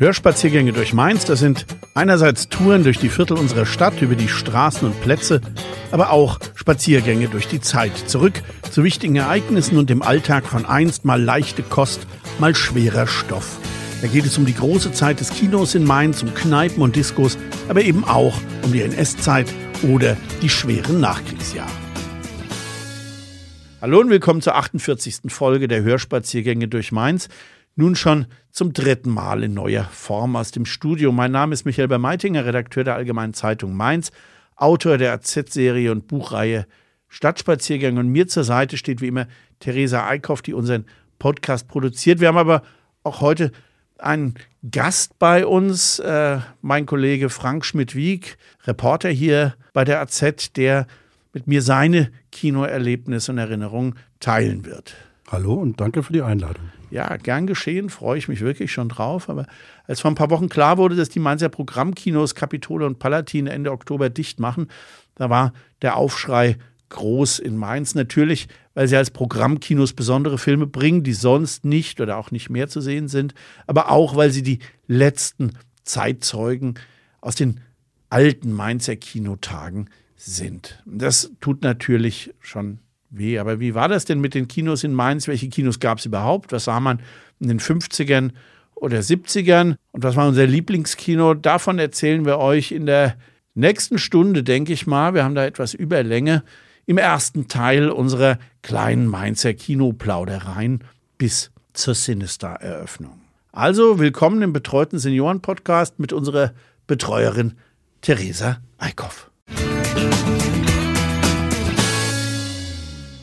Hörspaziergänge durch Mainz, das sind einerseits Touren durch die Viertel unserer Stadt, über die Straßen und Plätze, aber auch Spaziergänge durch die Zeit, zurück zu wichtigen Ereignissen und dem Alltag von einst mal leichte Kost, mal schwerer Stoff. Da geht es um die große Zeit des Kinos in Mainz, um Kneipen und Diskos, aber eben auch um die NS-Zeit oder die schweren Nachkriegsjahre. Hallo und willkommen zur 48. Folge der Hörspaziergänge durch Mainz nun schon zum dritten Mal in neuer Form aus dem Studio. Mein Name ist Michael Bermeitinger, Redakteur der Allgemeinen Zeitung Mainz, Autor der AZ-Serie und Buchreihe Stadtspaziergänge. Und mir zur Seite steht wie immer Theresa Eickhoff, die unseren Podcast produziert. Wir haben aber auch heute einen Gast bei uns, äh, mein Kollege Frank Schmidt-Wieg, Reporter hier bei der AZ, der mit mir seine Kinoerlebnisse und Erinnerungen teilen wird. Hallo und danke für die Einladung. Ja, gern geschehen, freue ich mich wirklich schon drauf. Aber als vor ein paar Wochen klar wurde, dass die Mainzer Programmkinos Kapitole und Palatin Ende Oktober dicht machen, da war der Aufschrei groß in Mainz. Natürlich, weil sie als Programmkinos besondere Filme bringen, die sonst nicht oder auch nicht mehr zu sehen sind, aber auch, weil sie die letzten Zeitzeugen aus den alten Mainzer Kinotagen sind. Das tut natürlich schon weh. Aber wie war das denn mit den Kinos in Mainz? Welche Kinos gab es überhaupt? Was sah man in den 50ern oder 70ern? Und was war unser Lieblingskino? Davon erzählen wir euch in der nächsten Stunde, denke ich mal. Wir haben da etwas Überlänge im ersten Teil unserer kleinen Mainzer Kinoplaudereien bis zur Sinister-Eröffnung. Also willkommen im betreuten Senioren-Podcast mit unserer Betreuerin Theresa Eickhoff.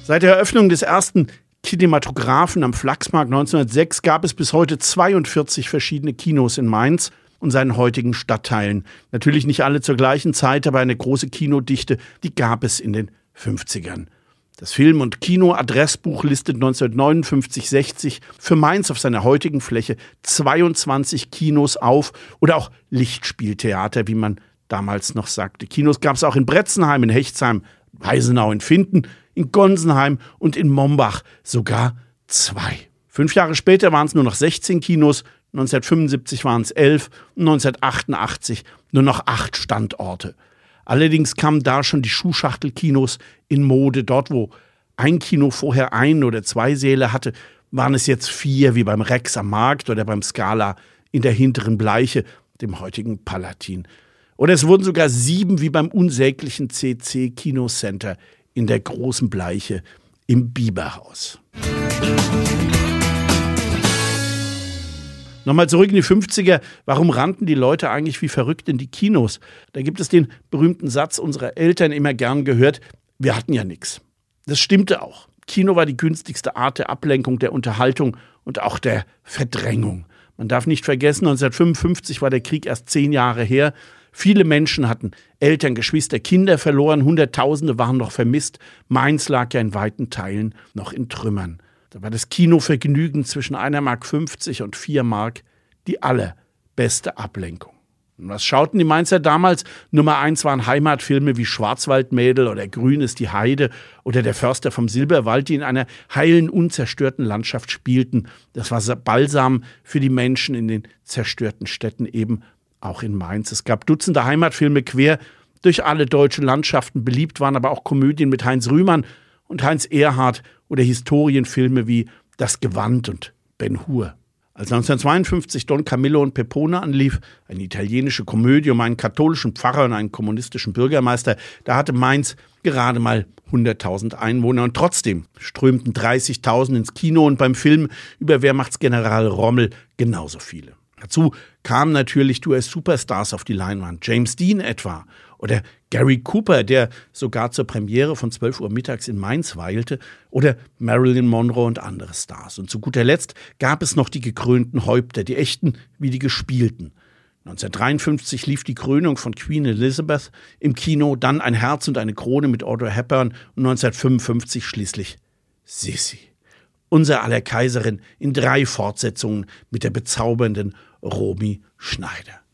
Seit der Eröffnung des ersten Kinematographen am Flachsmarkt 1906 gab es bis heute 42 verschiedene Kinos in Mainz und seinen heutigen Stadtteilen. Natürlich nicht alle zur gleichen Zeit, aber eine große Kinodichte, die gab es in den 50ern. Das Film- und Kino-Adressbuch listet 1959-60 für Mainz auf seiner heutigen Fläche 22 Kinos auf oder auch Lichtspieltheater, wie man damals noch sagte. Kinos gab es auch in Bretzenheim, in Hechtsheim, Weisenau, in Finden, in Gonsenheim und in Mombach sogar zwei. Fünf Jahre später waren es nur noch 16 Kinos, 1975 waren es elf und 1988 nur noch acht Standorte. Allerdings kamen da schon die Schuhschachtelkinos in Mode. Dort, wo ein Kino vorher ein oder zwei Säle hatte, waren es jetzt vier, wie beim Rex am Markt oder beim Scala in der hinteren Bleiche, dem heutigen Palatin. Oder es wurden sogar sieben, wie beim unsäglichen CC Kinocenter in der großen Bleiche im Biberhaus. Nochmal zurück in die 50er. Warum rannten die Leute eigentlich wie verrückt in die Kinos? Da gibt es den berühmten Satz unserer Eltern immer gern gehört, wir hatten ja nichts. Das stimmte auch. Kino war die günstigste Art der Ablenkung, der Unterhaltung und auch der Verdrängung. Man darf nicht vergessen, 1955 war der Krieg erst zehn Jahre her. Viele Menschen hatten Eltern, Geschwister, Kinder verloren, Hunderttausende waren noch vermisst. Mainz lag ja in weiten Teilen noch in Trümmern. Da war das Kinovergnügen zwischen einer Mark 50 und vier Mark die allerbeste Ablenkung. Und was schauten die Mainzer damals? Nummer eins waren Heimatfilme wie Schwarzwaldmädel oder Grün ist die Heide oder Der Förster vom Silberwald, die in einer heilen, unzerstörten Landschaft spielten. Das war Balsam für die Menschen in den zerstörten Städten eben auch in Mainz. Es gab Dutzende Heimatfilme quer durch alle deutschen Landschaften. Beliebt waren aber auch Komödien mit Heinz Rühmann und Heinz Erhardt oder Historienfilme wie Das Gewand und Ben Hur. Als 1952 Don Camillo und Pepone anlief, eine italienische Komödie um einen katholischen Pfarrer und einen kommunistischen Bürgermeister, da hatte Mainz gerade mal 100.000 Einwohner und trotzdem strömten 30.000 ins Kino und beim Film über Wehrmachtsgeneral Rommel genauso viele. Dazu kamen natürlich US-Superstars auf die Leinwand, James Dean etwa oder Gary Cooper, der sogar zur Premiere von 12 Uhr mittags in Mainz weilte, oder Marilyn Monroe und andere Stars. Und zu guter Letzt gab es noch die gekrönten Häupter, die echten wie die gespielten. 1953 lief die Krönung von Queen Elizabeth im Kino, dann Ein Herz und eine Krone mit Audrey Hepburn und 1955 schließlich Sissy unser aller Kaiserin in drei Fortsetzungen mit der bezaubernden Romy Schneider.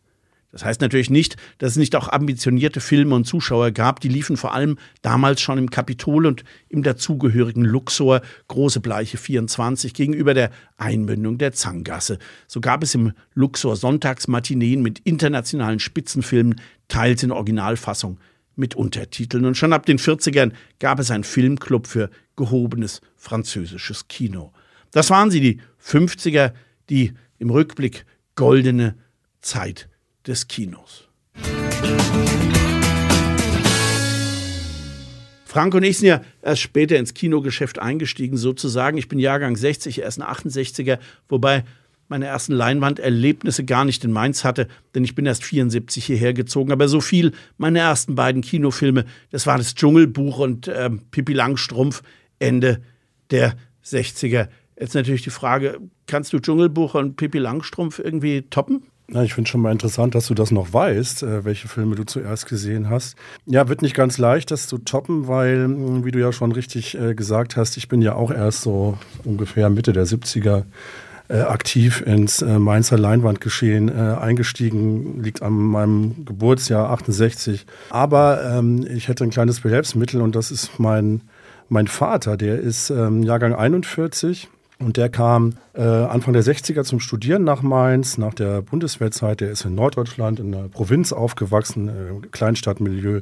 Das heißt natürlich nicht, dass es nicht auch ambitionierte Filme und Zuschauer gab. Die liefen vor allem damals schon im Kapitol und im dazugehörigen Luxor, große Bleiche 24, gegenüber der Einmündung der Zangasse. So gab es im Luxor Sonntagsmatineen mit internationalen Spitzenfilmen, teils in Originalfassung mit Untertiteln. Und schon ab den 40ern gab es einen Filmclub für gehobenes französisches Kino. Das waren sie, die 50er, die im Rückblick goldene Zeit des Kinos. Frank und ich sind ja erst später ins Kinogeschäft eingestiegen, sozusagen. Ich bin Jahrgang 60, er ist ein 68er, wobei meine ersten Leinwanderlebnisse gar nicht in Mainz hatte, denn ich bin erst 74 hierher gezogen. Aber so viel, meine ersten beiden Kinofilme, das war das Dschungelbuch und äh, Pippi Langstrumpf Ende der 60er. Jetzt natürlich die Frage, kannst du Dschungelbuch und Pippi Langstrumpf irgendwie toppen? Ja, ich finde schon mal interessant, dass du das noch weißt, äh, welche Filme du zuerst gesehen hast. Ja, wird nicht ganz leicht, das zu toppen, weil, hm, wie du ja schon richtig äh, gesagt hast, ich bin ja auch erst so ungefähr Mitte der 70er äh, aktiv ins Mainzer Leinwandgeschehen eingestiegen, liegt an meinem Geburtsjahr 68. Aber ähm, ich hätte ein kleines Behelfsmittel und das ist mein, mein Vater, der ist ähm, Jahrgang 41 und der kam äh, Anfang der 60er zum Studieren nach Mainz, nach der Bundeswehrzeit. Der ist in Norddeutschland, in der Provinz aufgewachsen, äh, Kleinstadtmilieu,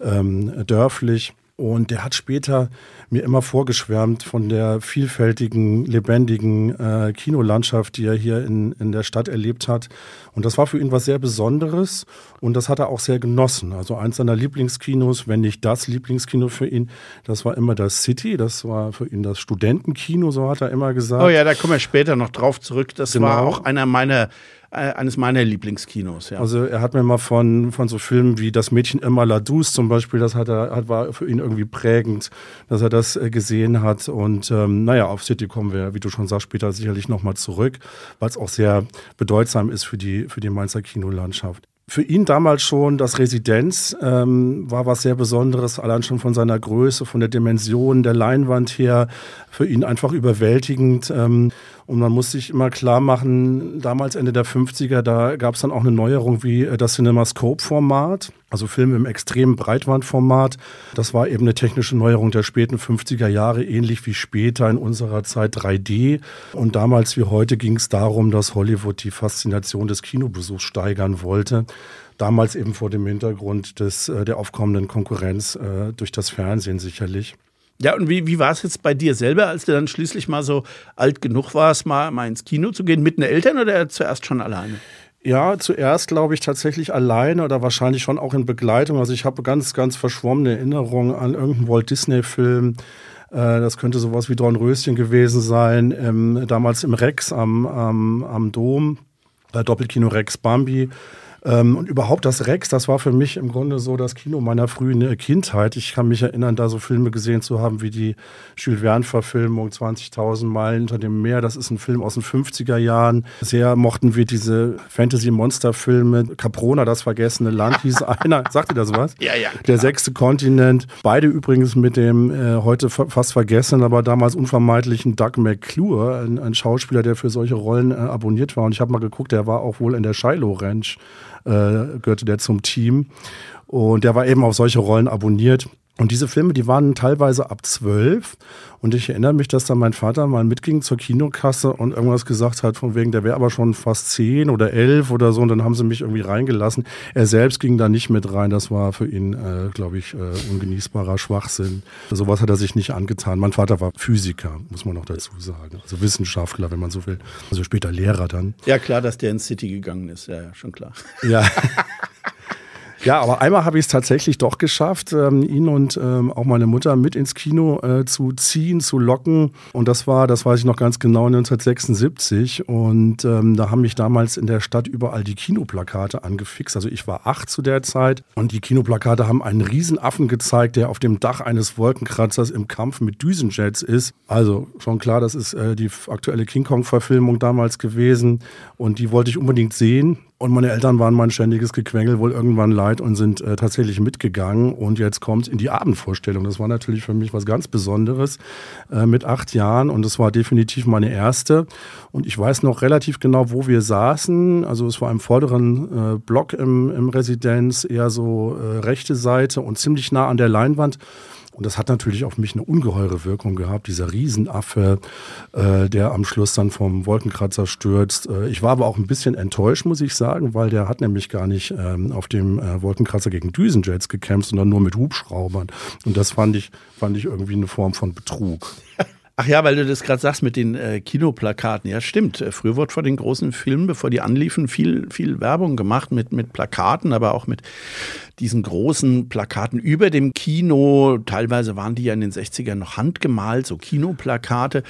ähm, dörflich. Und der hat später mir immer vorgeschwärmt von der vielfältigen, lebendigen äh, Kinolandschaft, die er hier in, in der Stadt erlebt hat. Und das war für ihn was sehr Besonderes und das hat er auch sehr genossen. Also eins seiner Lieblingskinos, wenn nicht das Lieblingskino für ihn, das war immer das City, das war für ihn das Studentenkino, so hat er immer gesagt. Oh ja, da kommen wir später noch drauf zurück. Das genau. war auch einer meiner eines meiner Lieblingskinos. Ja. Also er hat mir mal von, von so Filmen wie Das Mädchen immer Ladus zum Beispiel, das hat er, hat, war für ihn irgendwie prägend, dass er das äh, gesehen hat. Und ähm, naja, auf City kommen wir, wie du schon sagst, später sicherlich nochmal zurück, weil es auch sehr bedeutsam ist für die, für die Mainzer Kinolandschaft für ihn damals schon das Residenz ähm, war was sehr Besonderes, allein schon von seiner Größe, von der Dimension der Leinwand her, für ihn einfach überwältigend. Ähm, und man muss sich immer klar machen, damals Ende der 50er, da gab es dann auch eine Neuerung wie äh, das CinemaScope-Format, also Filme im extremen Breitbandformat. Das war eben eine technische Neuerung der späten 50er Jahre, ähnlich wie später in unserer Zeit 3D. Und damals wie heute ging es darum, dass Hollywood die Faszination des Kinobesuchs steigern wollte damals eben vor dem Hintergrund des, äh, der aufkommenden Konkurrenz äh, durch das Fernsehen sicherlich. Ja, und wie, wie war es jetzt bei dir selber, als du dann schließlich mal so alt genug warst, mal, mal ins Kino zu gehen, mit den Eltern oder zuerst schon alleine? Ja, zuerst glaube ich tatsächlich alleine oder wahrscheinlich schon auch in Begleitung. Also ich habe ganz, ganz verschwommene Erinnerungen an irgendeinen Walt Disney-Film. Äh, das könnte sowas wie Dornröschen gewesen sein, ähm, damals im Rex am, am, am Dom, äh, Doppelkino Rex Bambi. Ähm, und überhaupt das Rex, das war für mich im Grunde so das Kino meiner frühen Kindheit. Ich kann mich erinnern, da so Filme gesehen zu haben wie die Jules Verne-Verfilmung 20.000 Meilen unter dem Meer. Das ist ein Film aus den 50er Jahren. Sehr mochten wir diese Fantasy-Monster-Filme. Caprona, das vergessene Land, hieß einer. Sagt ihr das was? Ja, ja. Der sechste Kontinent. Beide übrigens mit dem äh, heute fast vergessenen, aber damals unvermeidlichen Doug McClure, ein, ein Schauspieler, der für solche Rollen äh, abonniert war. Und ich habe mal geguckt, der war auch wohl in der Shiloh Ranch äh, gehörte der zum Team. Und der war eben auf solche Rollen abonniert. Und diese Filme, die waren teilweise ab zwölf. Und ich erinnere mich, dass da mein Vater mal mitging zur Kinokasse und irgendwas gesagt hat, von wegen, der wäre aber schon fast zehn oder elf oder so. Und dann haben sie mich irgendwie reingelassen. Er selbst ging da nicht mit rein. Das war für ihn, äh, glaube ich, äh, ungenießbarer Schwachsinn. Sowas hat er sich nicht angetan. Mein Vater war Physiker, muss man noch dazu sagen. Also Wissenschaftler, wenn man so will. Also später Lehrer dann. Ja, klar, dass der ins City gegangen ist. Ja, ja schon klar. Ja. Ja, aber einmal habe ich es tatsächlich doch geschafft, ähm, ihn und ähm, auch meine Mutter mit ins Kino äh, zu ziehen, zu locken. Und das war, das weiß ich noch ganz genau, 1976. Und ähm, da haben mich damals in der Stadt überall die Kinoplakate angefixt. Also ich war acht zu der Zeit und die Kinoplakate haben einen Riesenaffen gezeigt, der auf dem Dach eines Wolkenkratzers im Kampf mit Düsenjets ist. Also schon klar, das ist äh, die aktuelle King Kong-Verfilmung damals gewesen. Und die wollte ich unbedingt sehen. Und meine Eltern waren mein ständiges Gequengel wohl irgendwann leid und sind äh, tatsächlich mitgegangen. Und jetzt kommt in die Abendvorstellung. Das war natürlich für mich was ganz Besonderes äh, mit acht Jahren. Und es war definitiv meine erste. Und ich weiß noch relativ genau, wo wir saßen. Also es war im vorderen äh, Block im, im Residenz, eher so äh, rechte Seite und ziemlich nah an der Leinwand. Und das hat natürlich auf mich eine ungeheure Wirkung gehabt, dieser Riesenaffe, äh, der am Schluss dann vom Wolkenkratzer stürzt. Äh, ich war aber auch ein bisschen enttäuscht, muss ich sagen, weil der hat nämlich gar nicht ähm, auf dem äh, Wolkenkratzer gegen Düsenjets gekämpft, sondern nur mit Hubschraubern. Und das fand ich, fand ich irgendwie eine Form von Betrug. Ach ja, weil du das gerade sagst mit den äh, Kinoplakaten. Ja, stimmt. Äh, früher wurde vor den großen Filmen, bevor die anliefen, viel, viel Werbung gemacht mit, mit Plakaten, aber auch mit diesen großen Plakaten über dem Kino. Teilweise waren die ja in den 60ern noch handgemalt, so Kinoplakate.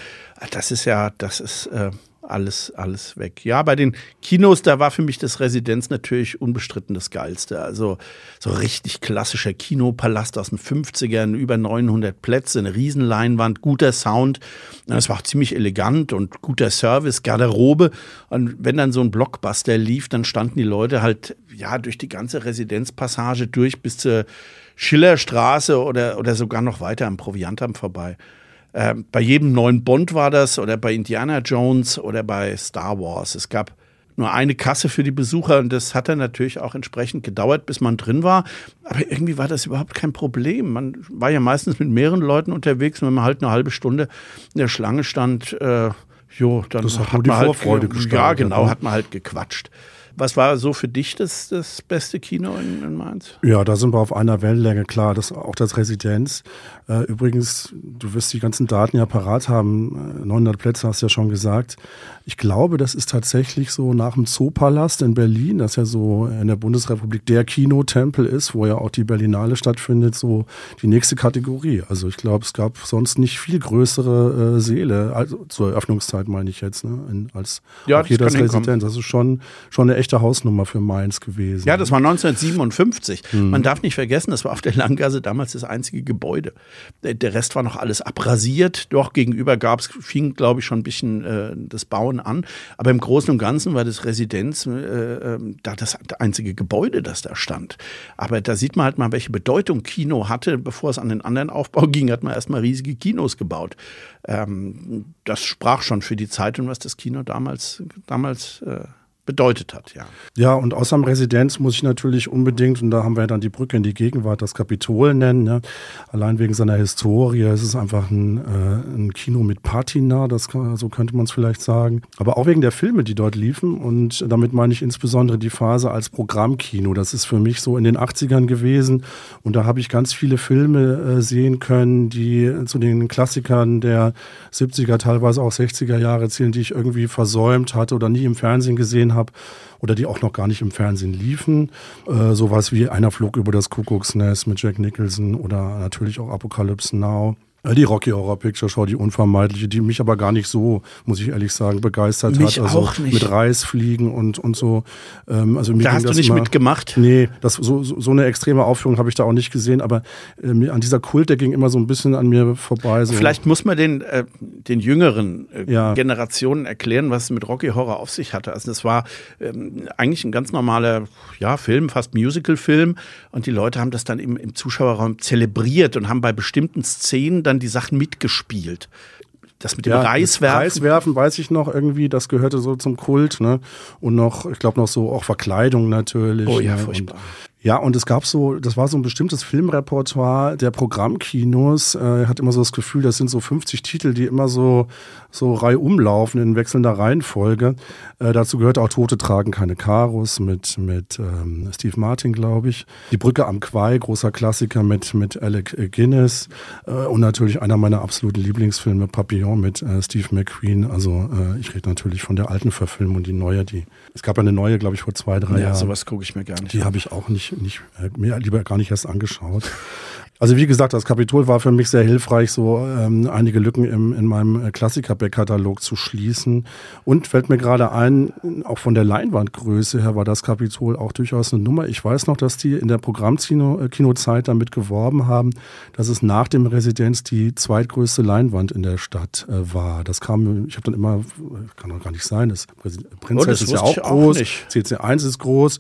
Das ist ja, das ist. Äh alles, alles weg. Ja, bei den Kinos, da war für mich das Residenz natürlich unbestritten das Geilste. Also so richtig klassischer Kinopalast aus den 50ern, über 900 Plätze, eine Riesenleinwand, guter Sound. Es war auch ziemlich elegant und guter Service, Garderobe. Und wenn dann so ein Blockbuster lief, dann standen die Leute halt ja durch die ganze Residenzpassage durch bis zur Schillerstraße oder, oder sogar noch weiter am Proviantamt vorbei. Äh, bei jedem neuen Bond war das oder bei Indiana Jones oder bei Star Wars. Es gab nur eine Kasse für die Besucher und das hat dann natürlich auch entsprechend gedauert, bis man drin war. Aber irgendwie war das überhaupt kein Problem. Man war ja meistens mit mehreren Leuten unterwegs und wenn man halt eine halbe Stunde in der Schlange stand, äh, jo, dann das hat, hat man halt, Vorfreude ja genau, ne? hat man halt gequatscht. Was war so für dich das, das beste Kino in, in Mainz? Ja, da sind wir auf einer Wellenlänge, klar. Das, auch das Residenz. Äh, übrigens, du wirst die ganzen Daten ja parat haben. 900 äh, Plätze hast du ja schon gesagt. Ich glaube, das ist tatsächlich so nach dem Zoopalast in Berlin, das ja so in der Bundesrepublik der Kinotempel ist, wo ja auch die Berlinale stattfindet, so die nächste Kategorie. Also ich glaube, es gab sonst nicht viel größere äh, Säle, also zur Eröffnungszeit meine ich jetzt, ne, in, als ja, hier das Residenz. Das ist schon, schon eine echte Hausnummer für Mainz gewesen. Ja, das war 1957. Hm. Man darf nicht vergessen, das war auf der Langgasse damals das einzige Gebäude. Der Rest war noch alles abrasiert. Doch gegenüber gab es, fing, glaube ich, schon ein bisschen äh, das Bauen an. Aber im Großen und Ganzen war das Residenz äh, ähm, da das einzige Gebäude, das da stand. Aber da sieht man halt mal, welche Bedeutung Kino hatte. Bevor es an den anderen Aufbau ging, hat man erstmal riesige Kinos gebaut. Ähm, das sprach schon für die Zeit und was das Kino damals, damals äh, bedeutet hat, ja. Ja, und außer Residenz muss ich natürlich unbedingt, und da haben wir dann die Brücke in die Gegenwart, das Kapitol nennen. Ja. Allein wegen seiner Historie. Es ist einfach ein, äh, ein Kino mit Patina, das so könnte man es vielleicht sagen. Aber auch wegen der Filme, die dort liefen. Und damit meine ich insbesondere die Phase als Programmkino. Das ist für mich so in den 80ern gewesen. Und da habe ich ganz viele Filme äh, sehen können, die zu den Klassikern der 70er, teilweise auch 60er Jahre zählen, die ich irgendwie versäumt hatte oder nie im Fernsehen gesehen habe habe oder die auch noch gar nicht im Fernsehen liefen. Äh, sowas wie Einer flog über das Kuckucksnest mit Jack Nicholson oder natürlich auch Apocalypse Now. Die Rocky Horror Picture Show, die unvermeidliche, die mich aber gar nicht so, muss ich ehrlich sagen, begeistert mich hat. Also auch nicht. mit Reisfliegen und, und so. Ähm, also mir da hast du nicht immer, mitgemacht? Nee, das, so, so eine extreme Aufführung habe ich da auch nicht gesehen, aber äh, an dieser Kult, der ging immer so ein bisschen an mir vorbei. So. Vielleicht muss man den, äh, den jüngeren äh, ja. Generationen erklären, was es mit Rocky Horror auf sich hatte. Also das war ähm, eigentlich ein ganz normaler ja, Film, fast Musical-Film und die Leute haben das dann im, im Zuschauerraum zelebriert und haben bei bestimmten Szenen dann die Sachen mitgespielt. Das mit dem ja, Reiswerfen. Reiswerfen weiß ich noch irgendwie, das gehörte so zum Kult, ne? Und noch, ich glaube noch so auch Verkleidung natürlich. Oh ja, ne? furchtbar. Und ja, und es gab so, das war so ein bestimmtes Filmrepertoire der Programmkinos. Äh, hat immer so das Gefühl, das sind so 50 Titel, die immer so, so Reihe umlaufen in wechselnder Reihenfolge. Äh, dazu gehört auch Tote tragen keine Karos mit, mit ähm, Steve Martin, glaube ich. Die Brücke am Quai, großer Klassiker mit, mit Alec Guinness. Äh, und natürlich einer meiner absoluten Lieblingsfilme, Papillon mit äh, Steve McQueen. Also äh, ich rede natürlich von der alten Verfilmung, die neue, die. Es gab eine neue, glaube ich, vor zwei, drei ja, Jahren. sowas gucke ich mir gar nicht. Die habe ich auch nicht nicht, äh, mir lieber gar nicht erst angeschaut. Also wie gesagt, das Kapitol war für mich sehr hilfreich, so ähm, einige Lücken im, in meinem äh, Klassiker-Back-Katalog zu schließen. Und fällt mir gerade ein, auch von der Leinwandgröße her war das Kapitol auch durchaus eine Nummer. Ich weiß noch, dass die in der Programmkinozeit damit geworben haben, dass es nach dem Residenz die zweitgrößte Leinwand in der Stadt äh, war. Das kam, ich habe dann immer, kann doch gar nicht sein, das Prinzess oh, ist ja auch groß, CC1 ist groß,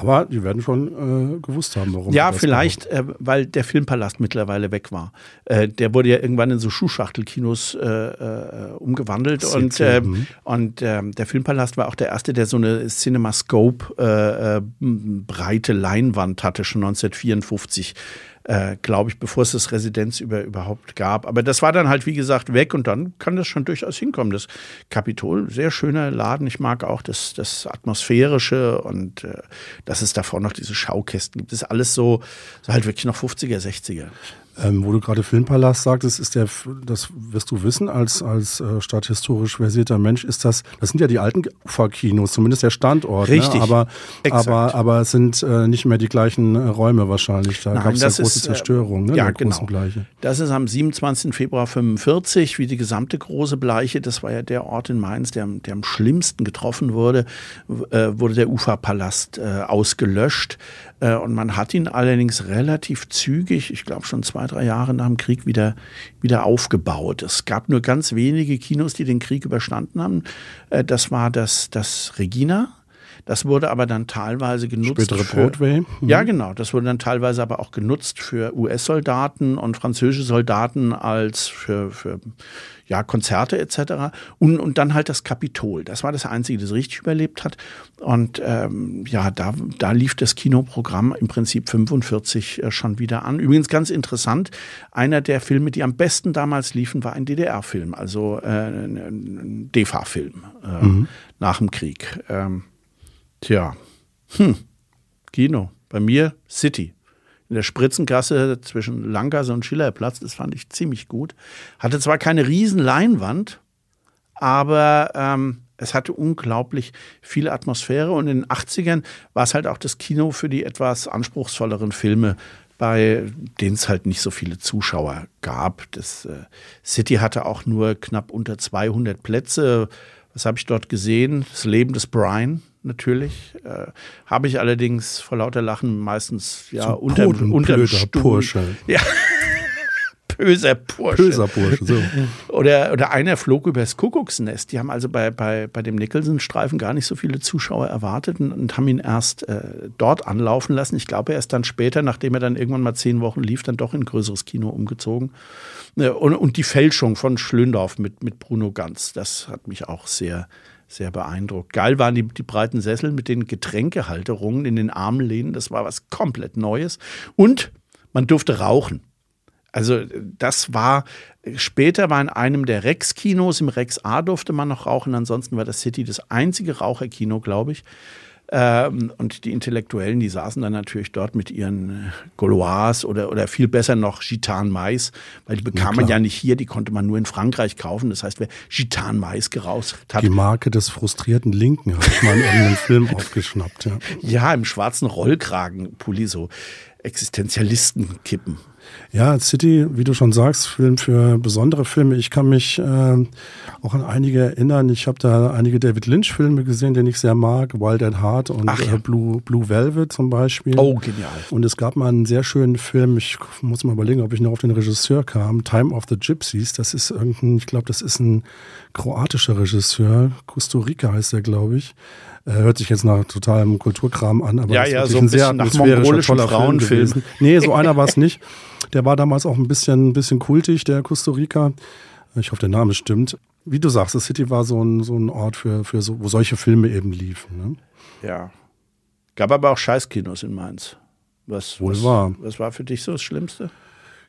aber die werden schon äh, gewusst haben, warum. Ja, vielleicht, äh, weil der Filmpalast mittlerweile weg war. Äh, der wurde ja irgendwann in so Schuhschachtelkinos äh, äh, umgewandelt und, äh, mhm. und der Filmpalast war auch der erste, der so eine CinemaScope breite Leinwand hatte, schon 1954 äh, glaube ich, bevor es das Residenz über, überhaupt gab. Aber das war dann halt, wie gesagt, weg und dann kann das schon durchaus hinkommen. Das Kapitol, sehr schöner Laden. Ich mag auch das, das Atmosphärische und äh, dass es davor noch diese Schaukästen gibt. Das ist alles so, so halt wirklich noch 50er, 60er. Ähm, wo du gerade Filmpalast sagtest, ist der, das wirst du wissen, als, als äh, stadthistorisch versierter Mensch, ist das, das sind ja die alten Uferkinos, zumindest der Standort. Ne? Richtig. Ne? Aber, aber, aber es sind äh, nicht mehr die gleichen äh, Räume wahrscheinlich. Da gab es ja große ist, äh, Zerstörung, ne? Ja, genau. Bleiche. Das ist am 27. Februar 45, wie die gesamte große Bleiche, das war ja der Ort in Mainz, der, der am schlimmsten getroffen wurde, äh, wurde der Uferpalast äh, ausgelöscht. Äh, und man hat ihn allerdings relativ zügig, ich glaube schon zwei, drei Jahre nach dem Krieg, wieder, wieder aufgebaut. Es gab nur ganz wenige Kinos, die den Krieg überstanden haben. Äh, das war das, das Regina. Das wurde aber dann teilweise genutzt. Spätere für, Broadway. Mhm. Ja, genau. Das wurde dann teilweise aber auch genutzt für US-Soldaten und französische Soldaten als für, für ja, Konzerte etc. Und, und dann halt das Kapitol. Das war das Einzige, das richtig überlebt hat. Und ähm, ja, da, da lief das Kinoprogramm im Prinzip 45 äh, schon wieder an. Übrigens ganz interessant, einer der Filme, die am besten damals liefen, war ein DDR-Film, also äh, ein DEFA-Film äh, mhm. nach dem Krieg. Ähm, tja, hm. Kino. Bei mir City in der Spritzengasse zwischen Langgasse und Schillerplatz. Das fand ich ziemlich gut. Hatte zwar keine riesen Leinwand, aber ähm, es hatte unglaublich viel Atmosphäre und in den 80ern war es halt auch das Kino für die etwas anspruchsvolleren Filme, bei denen es halt nicht so viele Zuschauer gab. Das äh, City hatte auch nur knapp unter 200 Plätze. Was habe ich dort gesehen? Das Leben des Brian, natürlich. Äh, Habe ich allerdings vor lauter Lachen meistens ja so unter, unterm Stuhl. Porsche. Ja. Böser Porsche. Böser Porsche, so. Oder, oder einer flog übers Kuckucksnest. Die haben also bei, bei, bei dem Nicholson-Streifen gar nicht so viele Zuschauer erwartet und, und haben ihn erst äh, dort anlaufen lassen. Ich glaube, er ist dann später, nachdem er dann irgendwann mal zehn Wochen lief, dann doch in ein größeres Kino umgezogen. Äh, und, und die Fälschung von Schlöndorf mit, mit Bruno Ganz, das hat mich auch sehr sehr beeindruckt. Geil waren die, die breiten Sessel mit den Getränkehalterungen in den Armlehnen. Das war was komplett Neues. Und man durfte rauchen. Also das war, später war in einem der Rex-Kinos, im Rex A durfte man noch rauchen, ansonsten war das City das einzige Raucherkino, glaube ich. Ähm, und die Intellektuellen, die saßen dann natürlich dort mit ihren äh, Gaulois oder, oder viel besser noch Gitan Mais, weil die bekam ja, man ja nicht hier, die konnte man nur in Frankreich kaufen. Das heißt, wer Gitan Mais geraucht hat. Die Marke des frustrierten Linken habe ich mal in einem Film aufgeschnappt. Ja. ja, im schwarzen Rollkragenpulli so Existenzialisten kippen. Ja, City, wie du schon sagst, Film für besondere Filme. Ich kann mich äh, auch an einige erinnern. Ich habe da einige David Lynch-Filme gesehen, den ich sehr mag. Wild at Heart und ja. äh, Blue, Blue Velvet zum Beispiel. Oh, genial. Und es gab mal einen sehr schönen Film, ich muss mal überlegen, ob ich noch auf den Regisseur kam, Time of the Gypsies. Das ist irgendein, ich glaube, das ist ein kroatischer Regisseur. Costa Rica heißt er, glaube ich. Äh, hört sich jetzt nach totalem Kulturkram an, aber ja, ist ja, so ein, ein sehr atmosphärischer, toller Frauenfilm. Film nee, so einer war es nicht. Der war damals auch ein bisschen, ein bisschen kultig, der Costa Rica. Ich hoffe, der Name stimmt. Wie du sagst, das City war so ein, so ein Ort, für, für so, wo solche Filme eben liefen. Ne? Ja. Gab aber auch Scheißkinos in Mainz. Was, Wohl was, war. was war für dich so das Schlimmste?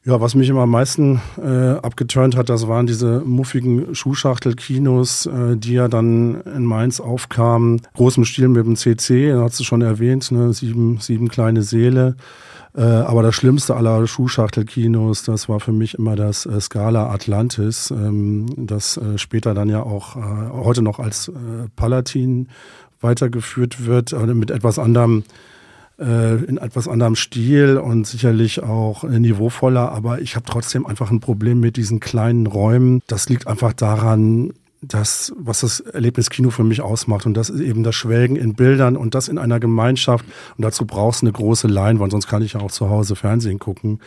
Ja, was mich immer am meisten äh, abgeturnt hat, das waren diese muffigen Schuhschachtel-Kinos, äh, die ja dann in Mainz aufkamen. Großem Stil mit dem CC, hast du schon erwähnt, ne? sieben, sieben kleine Seele. Äh, aber das Schlimmste aller Schuhschachtel-Kinos, das war für mich immer das äh, Scala Atlantis, ähm, das äh, später dann ja auch äh, heute noch als äh, Palatin weitergeführt wird, äh, mit etwas anderem äh, in etwas anderem Stil und sicherlich auch äh, niveauvoller, aber ich habe trotzdem einfach ein Problem mit diesen kleinen Räumen. Das liegt einfach daran, das, was das Erlebniskino für mich ausmacht. Und das ist eben das Schwelgen in Bildern und das in einer Gemeinschaft. Und dazu brauchst du eine große Leinwand, sonst kann ich ja auch zu Hause Fernsehen gucken.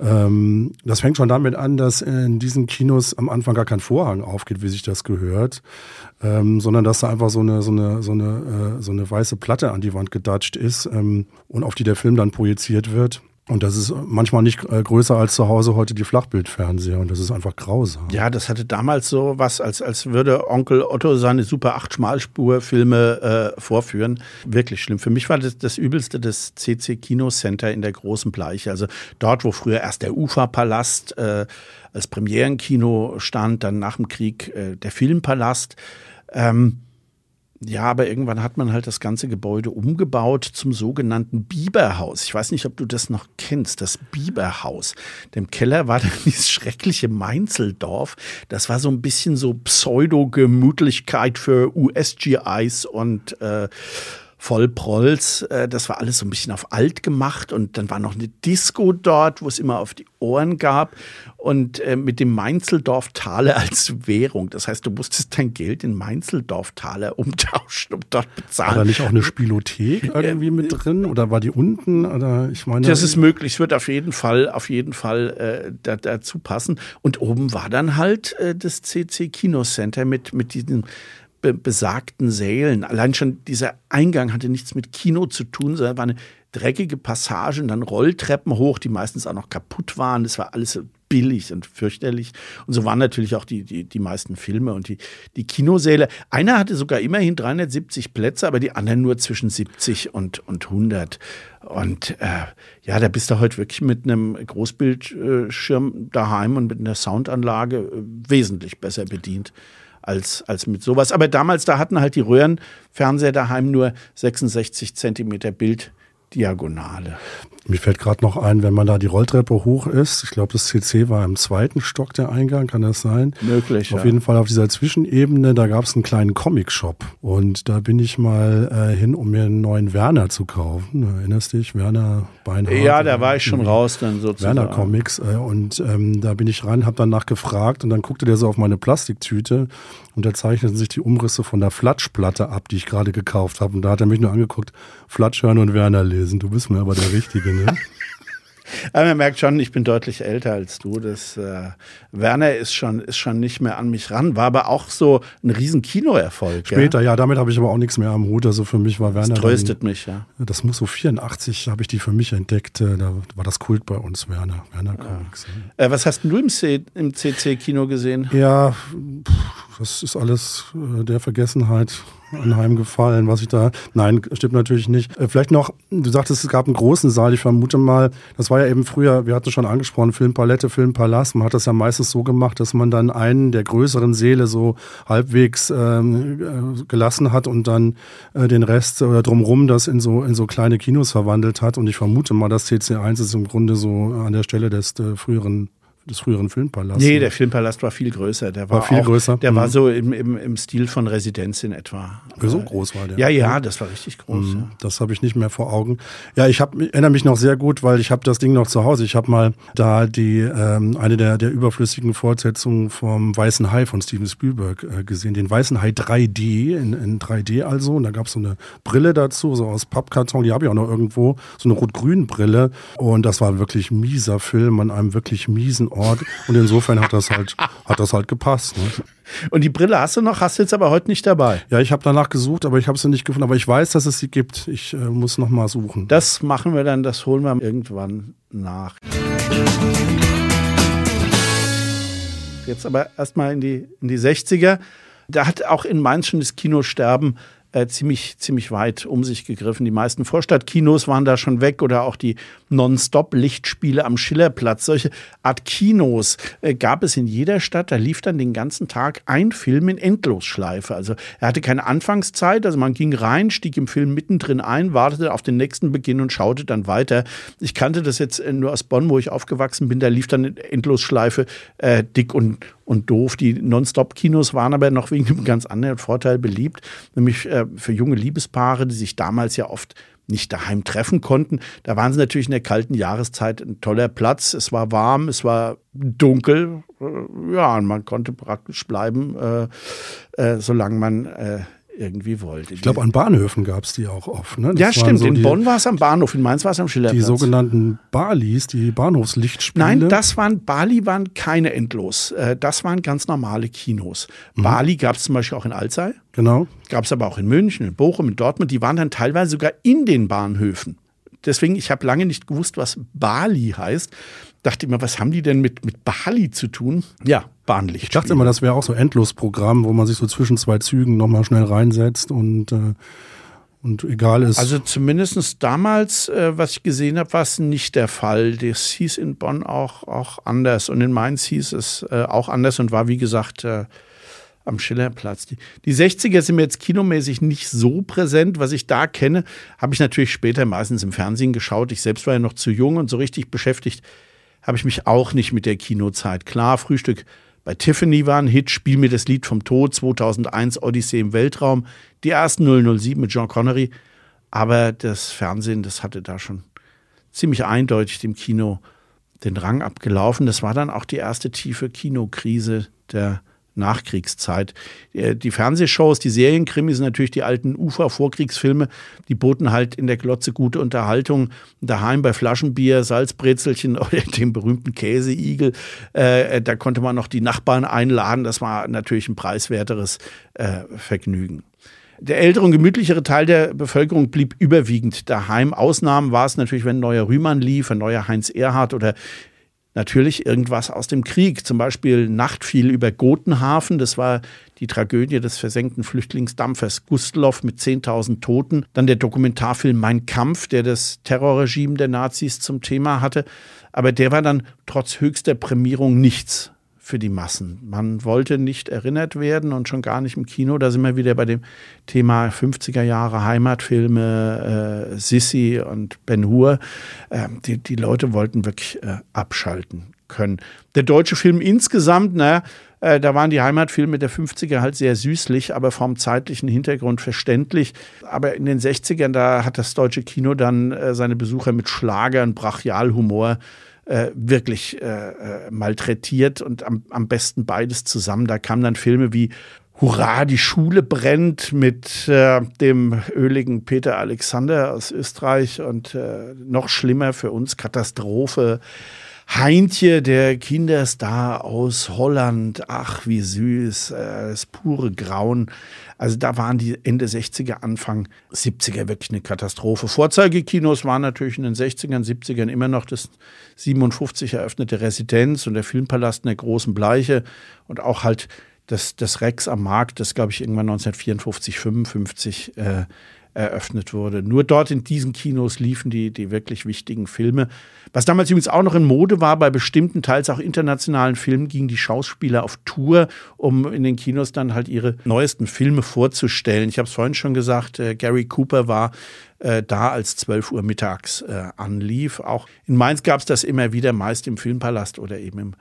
Ähm, das fängt schon damit an, dass in diesen Kinos am Anfang gar kein Vorhang aufgeht, wie sich das gehört, ähm, sondern dass da einfach so eine, so eine, so eine, äh, so eine weiße Platte an die Wand gedatscht ist ähm, und auf die der Film dann projiziert wird. Und das ist manchmal nicht äh, größer als zu Hause heute die Flachbildfernseher und das ist einfach grausam. Ja, das hatte damals so was, als, als würde Onkel Otto seine Super 8 Schmalspur-Filme äh, vorführen. Wirklich schlimm. Für mich war das das Übelste das CC Kino Center in der großen Bleiche. Also dort, wo früher erst der Uferpalast äh, als Premierenkino stand, dann nach dem Krieg äh, der Filmpalast. Ähm, ja, aber irgendwann hat man halt das ganze Gebäude umgebaut zum sogenannten Biberhaus. Ich weiß nicht, ob du das noch kennst, das Biberhaus. Dem Keller war dann dieses schreckliche Mainzeldorf. Das war so ein bisschen so Pseudo-Gemütlichkeit für US-GIs und äh, Vollprolls. Äh, das war alles so ein bisschen auf alt gemacht und dann war noch eine Disco dort, wo es immer auf die Ohren gab und äh, mit dem Mainzeldorf-Taler als Währung. Das heißt, du musstest dein Geld in Mainzeldorf-Taler umtauschen, um dort bezahlen. War da nicht auch eine Spielothek irgendwie mit drin oder war die unten? Oder ich meine, das ist möglich. Es wird auf jeden Fall, auf jeden Fall äh, da, dazu passen. Und oben war dann halt äh, das CC Kino Center mit, mit diesen be besagten Sälen. Allein schon dieser Eingang hatte nichts mit Kino zu tun, sondern war eine dreckige Passage und dann Rolltreppen hoch, die meistens auch noch kaputt waren. Das war alles billig und fürchterlich. Und so waren natürlich auch die, die, die meisten Filme und die, die Kinosäle. Einer hatte sogar immerhin 370 Plätze, aber die anderen nur zwischen 70 und, und 100. Und äh, ja, da bist du heute wirklich mit einem Großbildschirm daheim und mit einer Soundanlage äh, wesentlich besser bedient als, als mit sowas. Aber damals, da hatten halt die Röhrenfernseher daheim nur 66 Zentimeter Bilddiagonale. Mir fällt gerade noch ein, wenn man da die Rolltreppe hoch ist, ich glaube, das CC war im zweiten Stock der Eingang, kann das sein? Möglich. Auf ja. jeden Fall auf dieser Zwischenebene, da gab es einen kleinen Comic-Shop. Und da bin ich mal äh, hin, um mir einen neuen Werner zu kaufen. Erinnerst du dich? Werner Beinhardt? Ja, da war ich schon raus dann sozusagen. Werner Comics. Äh, und ähm, da bin ich rein, habe danach gefragt und dann guckte der so auf meine Plastiktüte und da zeichneten sich die Umrisse von der Flatschplatte ab, die ich gerade gekauft habe. Und da hat er mich nur angeguckt, Flatsch hören und Werner lesen. Du bist mir aber der Richtige, ne? Aber man merkt schon, ich bin deutlich älter als du. Das, äh, Werner ist schon, ist schon nicht mehr an mich ran, war aber auch so ein riesen Kinoerfolg. Später, ja, ja damit habe ich aber auch nichts mehr am Hut. Also für mich war Werner. Das tröstet dann, mich, ja. Das muss so 84, habe ich die für mich entdeckt. Äh, da war das Kult bei uns, Werner. Werner Comics. Ja. Äh, was hast du im, im CC-Kino gesehen? Ja, pff, das ist alles äh, der Vergessenheit anheimgefallen, was ich da. Nein, stimmt natürlich nicht. Äh, vielleicht noch, du sagtest, es gab einen großen Saal. Ich vermute mal, das war ja eben früher, wir hatten schon angesprochen, Filmpalette, Filmpalast. Man hat das ja meistens so gemacht, dass man dann einen der größeren Säle so halbwegs ähm, äh, gelassen hat und dann äh, den Rest oder drumrum das in so, in so kleine Kinos verwandelt hat. Und ich vermute mal, dass CC1 ist im Grunde so an der Stelle des äh, früheren des früheren Filmpalasts. Nee, der Filmpalast war viel größer. Der war, war viel auch, größer. Der mhm. war so im, im, im Stil von Residenz in etwa. So groß war der. Ja, ja, das war richtig groß. Mhm. Ja. Das habe ich nicht mehr vor Augen. Ja, ich, hab, erinnere mich noch sehr gut, weil ich habe das Ding noch zu Hause. Ich habe mal da die ähm, eine der, der überflüssigen Fortsetzungen vom Weißen Hai von Steven Spielberg äh, gesehen. Den Weißen Hai 3D, in, in 3D also. Und da gab es so eine Brille dazu, so aus Pappkarton. Die habe ich auch noch irgendwo. So eine rot-grün Brille. Und das war wirklich mieser Film an einem wirklich miesen Ort. Und insofern hat das halt, hat das halt gepasst. Ne? Und die Brille hast du noch, hast du jetzt aber heute nicht dabei. Ja, ich habe danach gesucht, aber ich habe sie nicht gefunden. Aber ich weiß, dass es sie gibt. Ich äh, muss noch mal suchen. Das machen wir dann, das holen wir irgendwann nach. Jetzt aber erstmal in die, in die 60er. Da hat auch in Mainz schon das Kinosterben äh, ziemlich, ziemlich weit um sich gegriffen. Die meisten Vorstadtkinos waren da schon weg oder auch die Non-Stop-Lichtspiele am Schillerplatz. Solche Art Kinos äh, gab es in jeder Stadt. Da lief dann den ganzen Tag ein Film in Endlosschleife. Also er hatte keine Anfangszeit. Also man ging rein, stieg im Film mittendrin ein, wartete auf den nächsten Beginn und schaute dann weiter. Ich kannte das jetzt äh, nur aus Bonn, wo ich aufgewachsen bin. Da lief dann in Endlosschleife äh, dick und, und doof. Die Non-Stop-Kinos waren aber noch wegen einem ganz anderen Vorteil beliebt, nämlich äh, für junge Liebespaare, die sich damals ja oft nicht daheim treffen konnten. Da waren sie natürlich in der kalten Jahreszeit ein toller Platz. Es war warm, es war dunkel. Äh, ja, und man konnte praktisch bleiben, äh, äh, solange man äh, irgendwie wollte. Ich glaube, an Bahnhöfen gab es die auch oft. Ne? ja, stimmt. So in Bonn war es am Bahnhof, in Mainz war es am Schillerplatz. Die sogenannten Balis, die Bahnhofslichtspiele. Nein, das waren, Bali waren keine endlos. Äh, das waren ganz normale Kinos. Mhm. Bali gab es zum Beispiel auch in Alzey. Genau. Gab es aber auch in München, in Bochum, in Dortmund. Die waren dann teilweise sogar in den Bahnhöfen. Deswegen, ich habe lange nicht gewusst, was Bali heißt. Dachte immer, was haben die denn mit, mit Bali zu tun? Ja, Bahnlicht. Ich dachte immer, das wäre auch so ein Endlosprogramm, wo man sich so zwischen zwei Zügen nochmal schnell reinsetzt und, äh, und egal ist. Also zumindest damals, äh, was ich gesehen habe, war es nicht der Fall. Das hieß in Bonn auch, auch anders und in Mainz hieß es äh, auch anders und war, wie gesagt, äh, am Schillerplatz. Die, die 60er sind mir jetzt kinomäßig nicht so präsent. Was ich da kenne, habe ich natürlich später meistens im Fernsehen geschaut. Ich selbst war ja noch zu jung und so richtig beschäftigt habe ich mich auch nicht mit der Kinozeit. Klar, Frühstück bei Tiffany war ein Hit, Spiel mir das Lied vom Tod, 2001 Odyssee im Weltraum, die ersten 007 mit John Connery. Aber das Fernsehen, das hatte da schon ziemlich eindeutig dem Kino den Rang abgelaufen. Das war dann auch die erste tiefe Kinokrise der Nachkriegszeit. Äh, die Fernsehshows, die Serienkrimis, natürlich die alten Ufer-Vorkriegsfilme, die boten halt in der Glotze gute Unterhaltung. Daheim bei Flaschenbier, Salzbrezelchen oder dem berühmten Käseigel, äh, da konnte man noch die Nachbarn einladen. Das war natürlich ein preiswerteres äh, Vergnügen. Der ältere und gemütlichere Teil der Bevölkerung blieb überwiegend daheim. Ausnahmen war es natürlich, wenn ein neuer Rühmann lief, ein neuer Heinz Erhardt oder natürlich irgendwas aus dem Krieg. Zum Beispiel Nacht fiel über Gotenhafen. Das war die Tragödie des versenkten Flüchtlingsdampfers Gustloff mit 10.000 Toten. Dann der Dokumentarfilm Mein Kampf, der das Terrorregime der Nazis zum Thema hatte. Aber der war dann trotz höchster Prämierung nichts für die Massen. Man wollte nicht erinnert werden und schon gar nicht im Kino. Da sind wir wieder bei dem Thema 50er Jahre Heimatfilme, äh, Sissi und Ben Hur. Äh, die, die Leute wollten wirklich äh, abschalten können. Der deutsche Film insgesamt, naja, äh, da waren die Heimatfilme der 50er halt sehr süßlich, aber vom zeitlichen Hintergrund verständlich. Aber in den 60ern, da hat das deutsche Kino dann äh, seine Besucher mit Schlagern, Brachialhumor äh, wirklich äh, äh, malträtiert und am, am besten beides zusammen. Da kamen dann Filme wie Hurra, die Schule brennt mit äh, dem öligen Peter Alexander aus Österreich und äh, noch schlimmer für uns Katastrophe Heintje, der Kinderstar aus Holland, ach wie süß, äh, das pure Grauen. Also da waren die Ende 60er, Anfang 70er wirklich eine Katastrophe. Vorzeigekinos waren natürlich in den 60ern, 70ern immer noch das 57 eröffnete Residenz und der Filmpalast in der großen Bleiche und auch halt das, das Rex am Markt, das glaube ich irgendwann 1954, 55 äh, eröffnet wurde. Nur dort in diesen Kinos liefen die, die wirklich wichtigen Filme. Was damals übrigens auch noch in Mode war, bei bestimmten, teils auch internationalen Filmen gingen die Schauspieler auf Tour, um in den Kinos dann halt ihre neuesten Filme vorzustellen. Ich habe es vorhin schon gesagt, äh, Gary Cooper war äh, da als 12 Uhr mittags äh, anlief. Auch in Mainz gab es das immer wieder, meist im Filmpalast oder eben im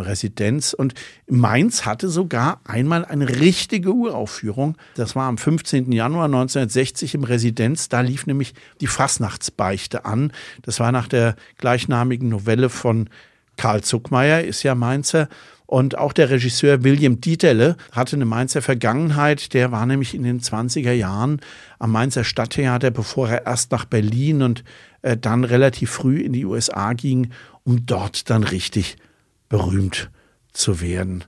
Residenz. Und Mainz hatte sogar einmal eine richtige Uraufführung. Das war am 15. Januar 1960 im Residenz. Da lief nämlich die Fastnachtsbeichte an. Das war nach der gleichnamigen Novelle von Karl Zuckmeier, ist ja Mainzer. Und auch der Regisseur William Dieterle hatte eine Mainzer Vergangenheit. Der war nämlich in den 20er Jahren am Mainzer Stadttheater, bevor er erst nach Berlin und äh, dann relativ früh in die USA ging, um dort dann richtig berühmt zu werden.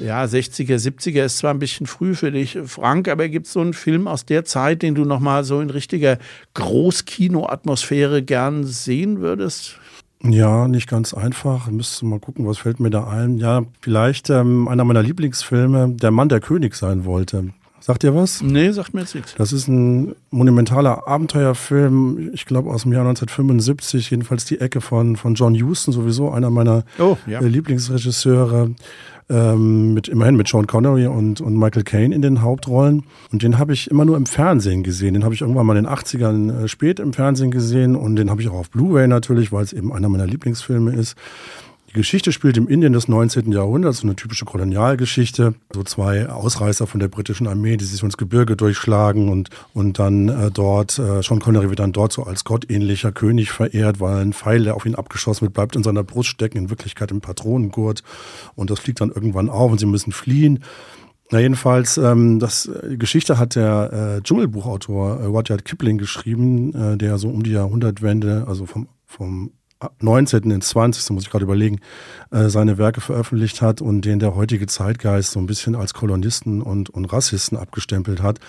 Ja, 60er, 70er ist zwar ein bisschen früh für dich, Frank, aber gibt es so einen Film aus der Zeit, den du nochmal so in richtiger Großkino-Atmosphäre gern sehen würdest? Ja, nicht ganz einfach. Müsste mal gucken, was fällt mir da ein. Ja, vielleicht ähm, einer meiner Lieblingsfilme, Der Mann, der König sein wollte. Sagt ihr was? Nee, sagt mir jetzt nichts. Das ist ein monumentaler Abenteuerfilm, ich glaube aus dem Jahr 1975, jedenfalls die Ecke von, von John Huston, sowieso einer meiner oh, ja. Äh, Lieblingsregisseure. Ähm, mit immerhin mit Sean Connery und, und Michael Caine in den Hauptrollen. Und den habe ich immer nur im Fernsehen gesehen. Den habe ich irgendwann mal in den 80ern äh, spät im Fernsehen gesehen und den habe ich auch auf Blu-ray natürlich, weil es eben einer meiner Lieblingsfilme ist. Die Geschichte spielt im Indien des 19. Jahrhunderts, eine typische Kolonialgeschichte. So zwei Ausreißer von der britischen Armee, die sich ins Gebirge durchschlagen und, und dann äh, dort, äh, Sean Connery wird dann dort so als gottähnlicher König verehrt, weil ein Pfeil, der auf ihn abgeschossen wird, bleibt in seiner Brust stecken, in Wirklichkeit im Patronengurt. Und das fliegt dann irgendwann auf und sie müssen fliehen. Na jedenfalls, ähm, das die Geschichte hat der äh, Dschungelbuchautor äh, Rudyard Kipling geschrieben, äh, der so um die Jahrhundertwende, also vom, vom 19. ins 20. muss ich gerade überlegen, äh, seine Werke veröffentlicht hat und den der heutige Zeitgeist so ein bisschen als Kolonisten und, und Rassisten abgestempelt hat.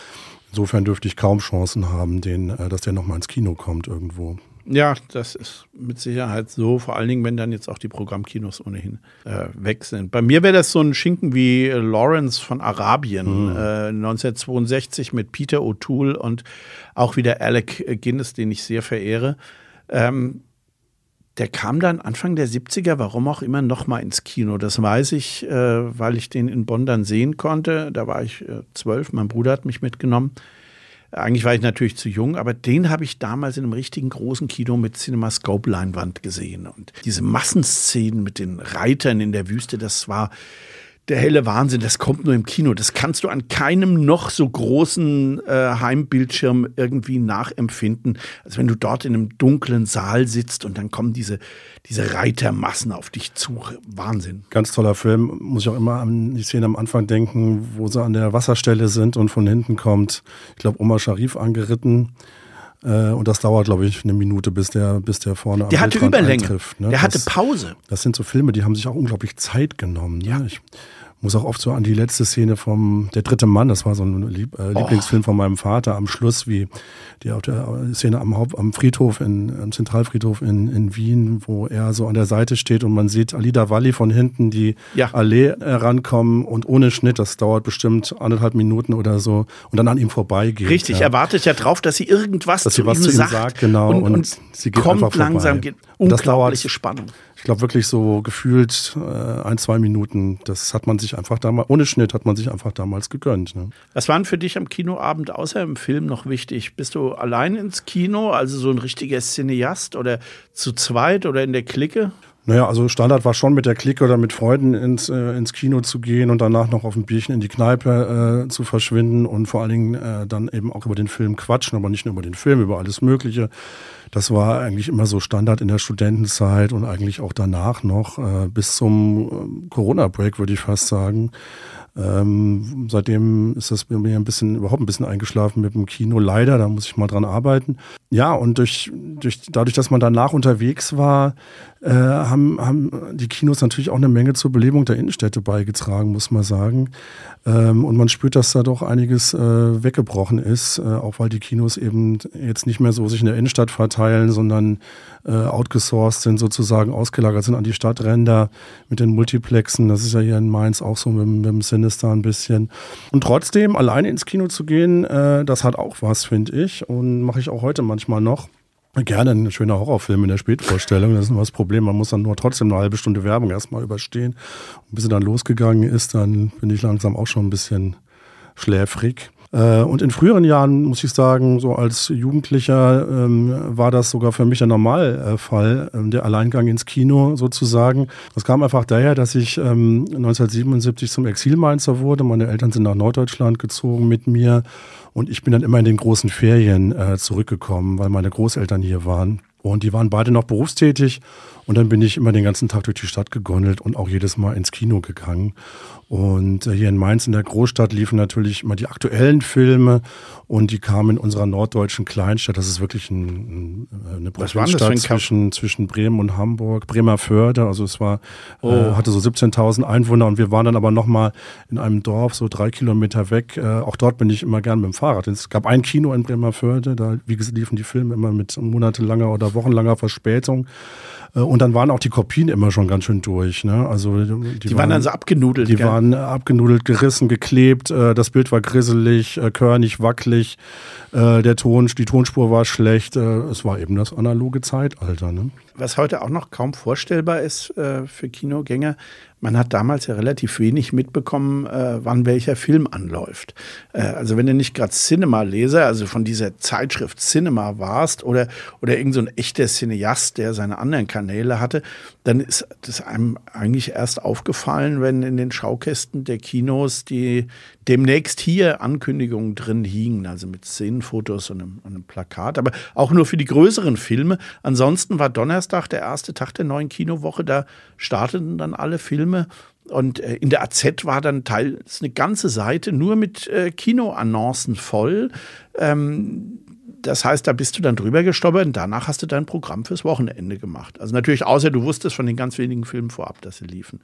Insofern dürfte ich kaum Chancen haben, den, äh, dass der nochmal ins Kino kommt irgendwo. Ja, das ist mit Sicherheit so, vor allen Dingen, wenn dann jetzt auch die Programmkinos ohnehin äh, weg sind. Bei mir wäre das so ein Schinken wie Lawrence von Arabien, mhm. äh, 1962 mit Peter O'Toole und auch wieder Alec Guinness, den ich sehr verehre. Ähm, der kam dann Anfang der 70er, warum auch immer, nochmal ins Kino. Das weiß ich, äh, weil ich den in Bonn dann sehen konnte. Da war ich äh, zwölf, mein Bruder hat mich mitgenommen. Eigentlich war ich natürlich zu jung, aber den habe ich damals in einem richtigen großen Kino mit CinemaScope-Leinwand gesehen. Und diese Massenszenen mit den Reitern in der Wüste, das war der helle Wahnsinn, das kommt nur im Kino. Das kannst du an keinem noch so großen äh, Heimbildschirm irgendwie nachempfinden, als wenn du dort in einem dunklen Saal sitzt und dann kommen diese, diese Reitermassen auf dich zu. Wahnsinn. Ganz toller Film. Muss ich auch immer an die Szene am Anfang denken, wo sie an der Wasserstelle sind und von hinten kommt, ich glaube, Omar Sharif angeritten. Äh, und das dauert, glaube ich, eine Minute, bis der, bis der vorne der hatte Überlänge. eintrifft. Ne? Der das, hatte Pause. Das sind so Filme, die haben sich auch unglaublich Zeit genommen. Ne? Ja. Ich, muss auch oft so an die letzte Szene vom Der dritte Mann, das war so ein Lieb äh, Lieblingsfilm von meinem Vater am Schluss, wie die, auf der Szene am, Haupt, am Friedhof, in, am Zentralfriedhof in, in Wien, wo er so an der Seite steht und man sieht Alida Walli von hinten die ja. Allee herankommen und ohne Schnitt, das dauert bestimmt anderthalb Minuten oder so und dann an ihm vorbeigeht. Richtig, ja. er wartet ja drauf, dass sie irgendwas dass zu, sie was ihm, zu ihm sagt, sagt genau, und, und, und sie geht kommt langsam, geht unglaubliche Spannung ich glaube wirklich so gefühlt äh, ein, zwei Minuten. Das hat man sich einfach damals, ohne Schnitt hat man sich einfach damals gegönnt. Ne? Was waren für dich am Kinoabend außer im Film noch wichtig? Bist du allein ins Kino, also so ein richtiger Cineast oder zu zweit oder in der Clique? Naja, also Standard war schon mit der Clique oder mit Freunden ins, äh, ins Kino zu gehen und danach noch auf ein Bierchen in die Kneipe äh, zu verschwinden und vor allen Dingen äh, dann eben auch über den Film quatschen, aber nicht nur über den Film, über alles Mögliche. Das war eigentlich immer so Standard in der Studentenzeit und eigentlich auch danach noch, äh, bis zum äh, Corona-Break, würde ich fast sagen. Ähm, seitdem ist das mir ein bisschen, überhaupt ein bisschen eingeschlafen mit dem Kino. Leider, da muss ich mal dran arbeiten. Ja, und durch, durch, dadurch, dass man danach unterwegs war, äh, haben, haben die Kinos natürlich auch eine Menge zur Belebung der Innenstädte beigetragen, muss man sagen. Ähm, und man spürt, dass da doch einiges äh, weggebrochen ist, äh, auch weil die Kinos eben jetzt nicht mehr so sich in der Innenstadt verteilen, sondern äh, outgesourced sind, sozusagen ausgelagert sind an die Stadtränder mit den Multiplexen. Das ist ja hier in Mainz auch so mit, mit dem Sinister ein bisschen. Und trotzdem, alleine ins Kino zu gehen, äh, das hat auch was, finde ich. Und mache ich auch heute manchmal noch. Gerne ein schöner Horrorfilm in der Spätvorstellung. Das ist nur das Problem. Man muss dann nur trotzdem eine halbe Stunde Werbung erstmal überstehen. Und bis sie dann losgegangen ist, dann bin ich langsam auch schon ein bisschen schläfrig. Äh, und in früheren Jahren, muss ich sagen, so als Jugendlicher ähm, war das sogar für mich der Normalfall, ähm, der Alleingang ins Kino sozusagen. Das kam einfach daher, dass ich ähm, 1977 zum Exilmainzer wurde. Meine Eltern sind nach Norddeutschland gezogen mit mir und ich bin dann immer in den großen Ferien äh, zurückgekommen, weil meine Großeltern hier waren. Und die waren beide noch berufstätig. Und dann bin ich immer den ganzen Tag durch die Stadt gegondelt und auch jedes Mal ins Kino gegangen. Und äh, hier in Mainz in der Großstadt liefen natürlich immer die aktuellen Filme und die kamen in unserer norddeutschen Kleinstadt. Das ist wirklich ein, eine Provinzstadt zwischen, zwischen Bremen und Hamburg, Bremerförde. Also es war, äh, oh. äh, hatte so 17.000 Einwohner und wir waren dann aber nochmal in einem Dorf so drei Kilometer weg. Äh, auch dort bin ich immer gern mit dem Fahrrad. Es gab ein Kino in Bremerförde, da wie gesagt, liefen die Filme immer mit monatelanger oder wochenlanger Verspätung. Äh, und dann waren auch die Kopien immer schon ganz schön durch. Ne? Also die, die waren, waren, dann so abgenudelt. Die gell? Waren abgenudelt, gerissen, geklebt. Äh, das Bild war grisselig, äh, körnig, wackelig. Der Ton, die Tonspur war schlecht. Es war eben das analoge Zeitalter. Ne? Was heute auch noch kaum vorstellbar ist für Kinogänger, man hat damals ja relativ wenig mitbekommen, äh, wann welcher Film anläuft. Äh, also wenn du nicht gerade Cinema-Leser, also von dieser Zeitschrift Cinema warst oder, oder irgend so ein echter Cineast, der seine anderen Kanäle hatte, dann ist das einem eigentlich erst aufgefallen, wenn in den Schaukästen der Kinos die demnächst hier Ankündigungen drin hingen, also mit Szenenfotos und einem, einem Plakat, aber auch nur für die größeren Filme. Ansonsten war Donnerstag der erste Tag der neuen Kinowoche, da starteten dann alle Filme und äh, in der AZ war dann teils eine ganze Seite nur mit äh, Kinoannoncen voll. Ähm, das heißt, da bist du dann drüber gestolpert und danach hast du dein Programm fürs Wochenende gemacht. Also natürlich, außer du wusstest von den ganz wenigen Filmen vorab, dass sie liefen.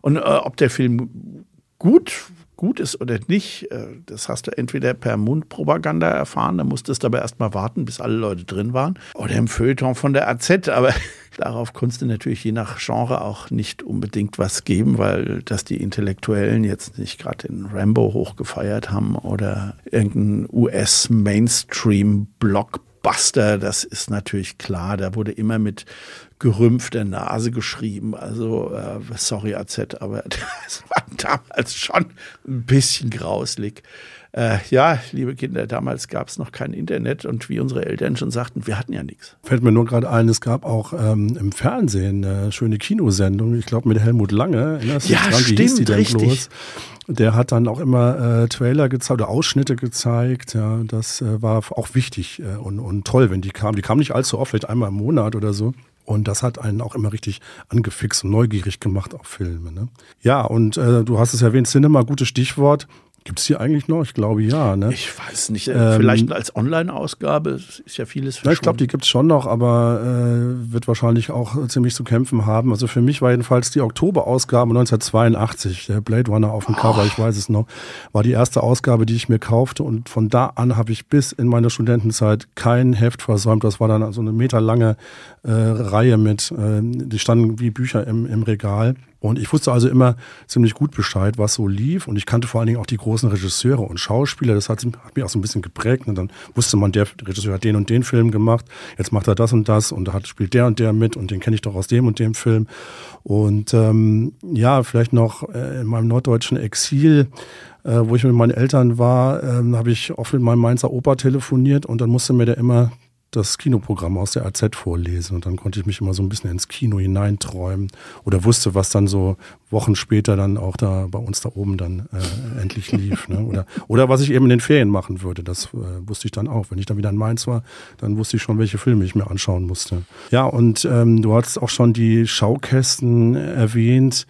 Und äh, ob der Film gut gut ist oder nicht, äh, das hast du entweder per Mundpropaganda erfahren, da musstest du aber erst mal warten, bis alle Leute drin waren, oder im Feuilleton von der AZ, aber darauf konntest du natürlich je nach Genre auch nicht unbedingt was geben, weil dass die Intellektuellen jetzt nicht gerade den Rambo hochgefeiert haben oder irgendein US-Mainstream-Blockbuster, das ist natürlich klar, da wurde immer mit gerümpfter Nase geschrieben. Also, äh, sorry AZ, aber das war damals schon ein bisschen grauslig. Äh, ja, liebe Kinder, damals gab es noch kein Internet und wie unsere Eltern schon sagten, wir hatten ja nichts. Fällt mir nur gerade ein, es gab auch ähm, im Fernsehen eine schöne Kinosendung, ich glaube mit Helmut Lange. Ja, dran? stimmt, wie hieß die richtig. Bloß? Der hat dann auch immer äh, Trailer gezeigt oder Ausschnitte gezeigt. Ja, das äh, war auch wichtig äh, und, und toll, wenn die kamen. Die kamen nicht allzu oft, vielleicht einmal im Monat oder so. Und das hat einen auch immer richtig angefixt und neugierig gemacht auf Filme. Ne? Ja, und äh, du hast es erwähnt, Cinema, gutes Stichwort. Gibt es die eigentlich noch? Ich glaube ja. Ne? Ich weiß nicht. Äh, ähm, Vielleicht als Online-Ausgabe ist ja vieles verschwunden. Ich glaube, die gibt es schon noch, aber äh, wird wahrscheinlich auch ziemlich zu kämpfen haben. Also für mich war jedenfalls die Oktober-Ausgabe 1982, der Blade Runner auf dem oh. Cover, ich weiß es noch, war die erste Ausgabe, die ich mir kaufte. Und von da an habe ich bis in meiner Studentenzeit kein Heft versäumt. Das war dann so eine meterlange äh, Reihe mit, äh, die standen wie Bücher im, im Regal. Und ich wusste also immer ziemlich gut Bescheid, was so lief. Und ich kannte vor allen Dingen auch die großen Regisseure und Schauspieler. Das hat, hat mich auch so ein bisschen geprägt. Und dann wusste man, der Regisseur hat den und den Film gemacht. Jetzt macht er das und das und da hat, spielt der und der mit und den kenne ich doch aus dem und dem Film. Und ähm, ja, vielleicht noch äh, in meinem norddeutschen Exil äh, wo ich mit meinen Eltern war, ähm, habe ich oft mit meinem Mainzer Opa telefoniert und dann musste mir der immer das Kinoprogramm aus der AZ vorlesen und dann konnte ich mich immer so ein bisschen ins Kino hineinträumen oder wusste, was dann so Wochen später dann auch da bei uns da oben dann äh, endlich lief. Ne? Oder, oder was ich eben in den Ferien machen würde, das äh, wusste ich dann auch. Wenn ich dann wieder in Mainz war, dann wusste ich schon, welche Filme ich mir anschauen musste. Ja, und ähm, du hattest auch schon die Schaukästen erwähnt.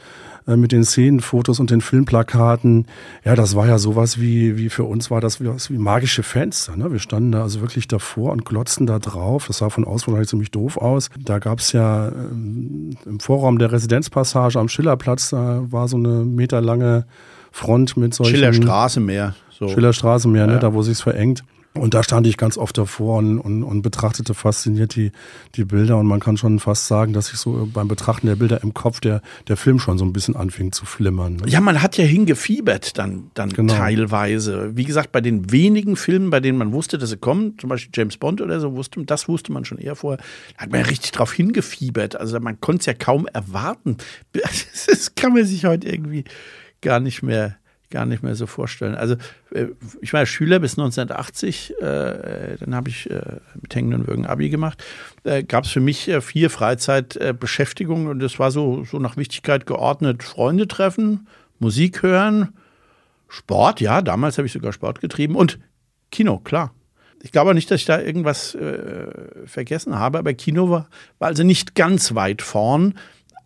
Äh, mit den Szenenfotos und den Filmplakaten. Ja, das war ja sowas wie, wie für uns war das wie, wie magische Fenster. Ne? Wir standen da also wirklich davor und glotzten da drauf. Das sah von außen wahrscheinlich ziemlich doof aus. Da gab es ja ähm, im Vorraum der Residenzpassage am Schillerplatz, da war so eine meterlange Front mit solchen... Schillerstraße mehr. So. Schillerstraße mehr, ne? ja. ne? da wo sich's verengt. Und da stand ich ganz oft davor und, und, und, betrachtete fasziniert die, die Bilder. Und man kann schon fast sagen, dass ich so beim Betrachten der Bilder im Kopf der, der Film schon so ein bisschen anfing zu flimmern. Ne? Ja, man hat ja hingefiebert dann, dann genau. teilweise. Wie gesagt, bei den wenigen Filmen, bei denen man wusste, dass sie kommen, zum Beispiel James Bond oder so, wusste, das wusste man schon eher vorher, da hat man ja richtig drauf hingefiebert. Also man konnte es ja kaum erwarten. Das kann man sich heute irgendwie gar nicht mehr gar nicht mehr so vorstellen. Also äh, ich war Schüler bis 1980, äh, dann habe ich äh, mit hängenden Würgen Abi gemacht. Da gab es für mich vier Freizeitbeschäftigungen und das war so, so nach Wichtigkeit geordnet. Freunde treffen, Musik hören, Sport, ja, damals habe ich sogar Sport getrieben und Kino, klar. Ich glaube nicht, dass ich da irgendwas vergessen habe, aber Kino war, war also nicht ganz weit vorn,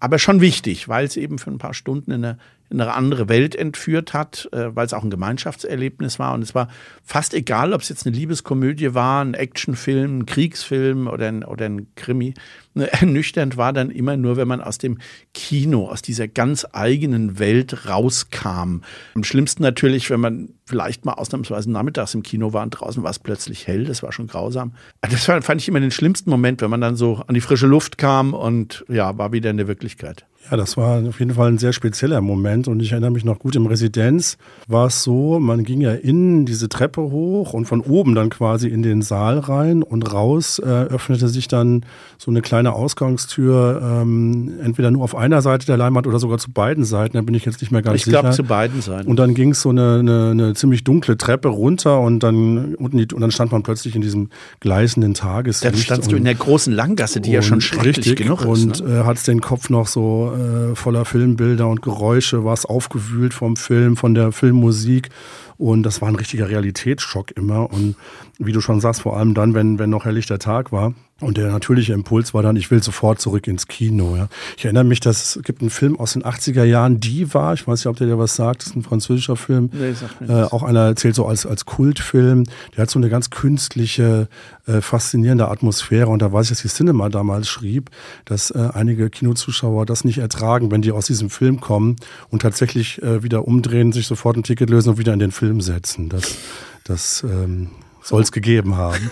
aber schon wichtig, weil es eben für ein paar Stunden in der, in eine andere Welt entführt hat, äh, weil es auch ein Gemeinschaftserlebnis war. Und es war fast egal, ob es jetzt eine Liebeskomödie war, ein Actionfilm, ein Kriegsfilm oder ein, oder ein Krimi. Ernüchternd war dann immer nur, wenn man aus dem Kino, aus dieser ganz eigenen Welt rauskam. Am schlimmsten natürlich, wenn man vielleicht mal ausnahmsweise nachmittags im Kino war und draußen war es plötzlich hell. Das war schon grausam. Das fand ich immer den schlimmsten Moment, wenn man dann so an die frische Luft kam und ja, war wieder in der Wirklichkeit. Ja, das war auf jeden Fall ein sehr spezieller Moment und ich erinnere mich noch gut, im Residenz war es so, man ging ja innen diese Treppe hoch und von oben dann quasi in den Saal rein und raus äh, öffnete sich dann so eine kleine Ausgangstür, ähm, entweder nur auf einer Seite der Leinwand oder sogar zu beiden Seiten, da bin ich jetzt nicht mehr ganz ich sicher. Ich glaube zu beiden Seiten. Und dann ging es so eine, eine, eine ziemlich dunkle Treppe runter und dann unten die, und dann stand man plötzlich in diesem gleißenden Tageslicht. Dann standst du in der großen Langgasse, die ja schon schrecklich richtig, genug ist. Und ne? äh, hat den Kopf noch so äh, voller Filmbilder und Geräusche, war es aufgewühlt vom Film, von der Filmmusik. Und das war ein richtiger Realitätsschock immer. Und wie du schon sagst, vor allem dann, wenn, wenn noch helllichter Tag war. Und der natürliche Impuls war dann, ich will sofort zurück ins Kino. Ja. Ich erinnere mich, dass es gibt einen Film aus den 80er Jahren, Die war, ich weiß nicht, ob der dir was sagt, das ist ein französischer Film. Nee, sagt mir äh, auch einer erzählt so als, als Kultfilm. Der hat so eine ganz künstliche, äh, faszinierende Atmosphäre. Und da weiß ich, dass die Cinema damals schrieb, dass äh, einige Kinozuschauer das nicht ertragen, wenn die aus diesem Film kommen und tatsächlich äh, wieder umdrehen, sich sofort ein Ticket lösen und wieder in den Film setzen. Das, das ähm, soll es gegeben haben.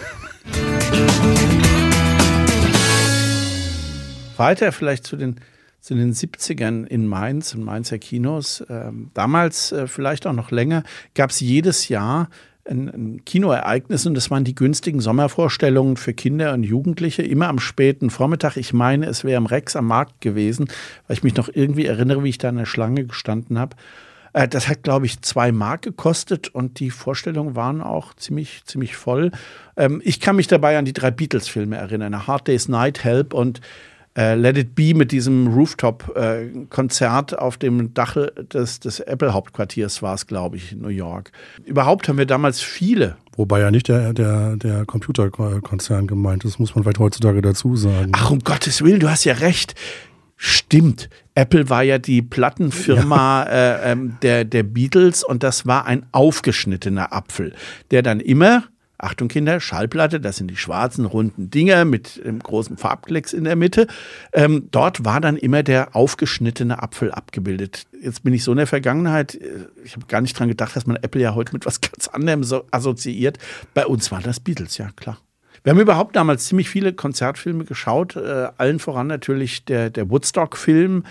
Weiter vielleicht zu den, zu den 70ern in Mainz, in Mainzer Kinos. Ähm, damals, äh, vielleicht auch noch länger, gab es jedes Jahr ein, ein Kinoereignis und das waren die günstigen Sommervorstellungen für Kinder und Jugendliche, immer am späten Vormittag. Ich meine, es wäre am Rex am Markt gewesen, weil ich mich noch irgendwie erinnere, wie ich da in der Schlange gestanden habe. Äh, das hat, glaube ich, zwei Mark gekostet und die Vorstellungen waren auch ziemlich, ziemlich voll. Ähm, ich kann mich dabei an die drei Beatles-Filme erinnern: A Hard Day's Night, Help und äh, Let It Be mit diesem Rooftop-Konzert äh, auf dem Dach des, des Apple-Hauptquartiers war es, glaube ich, in New York. Überhaupt haben wir damals viele. Wobei ja nicht der, der, der Computerkonzern gemeint ist, muss man vielleicht heutzutage dazu sagen. Ach, um Gottes Willen, du hast ja recht. Stimmt. Apple war ja die Plattenfirma ja. Äh, ähm, der, der Beatles und das war ein aufgeschnittener Apfel, der dann immer Achtung Kinder, Schallplatte, das sind die schwarzen runden Dinger mit dem großen Farbklecks in der Mitte. Ähm, dort war dann immer der aufgeschnittene Apfel abgebildet. Jetzt bin ich so in der Vergangenheit, äh, ich habe gar nicht dran gedacht, dass man Apple ja heute mit was ganz anderem so assoziiert. Bei uns war das Beatles, ja klar. Wir haben überhaupt damals ziemlich viele Konzertfilme geschaut, äh, allen voran natürlich der, der Woodstock-Film,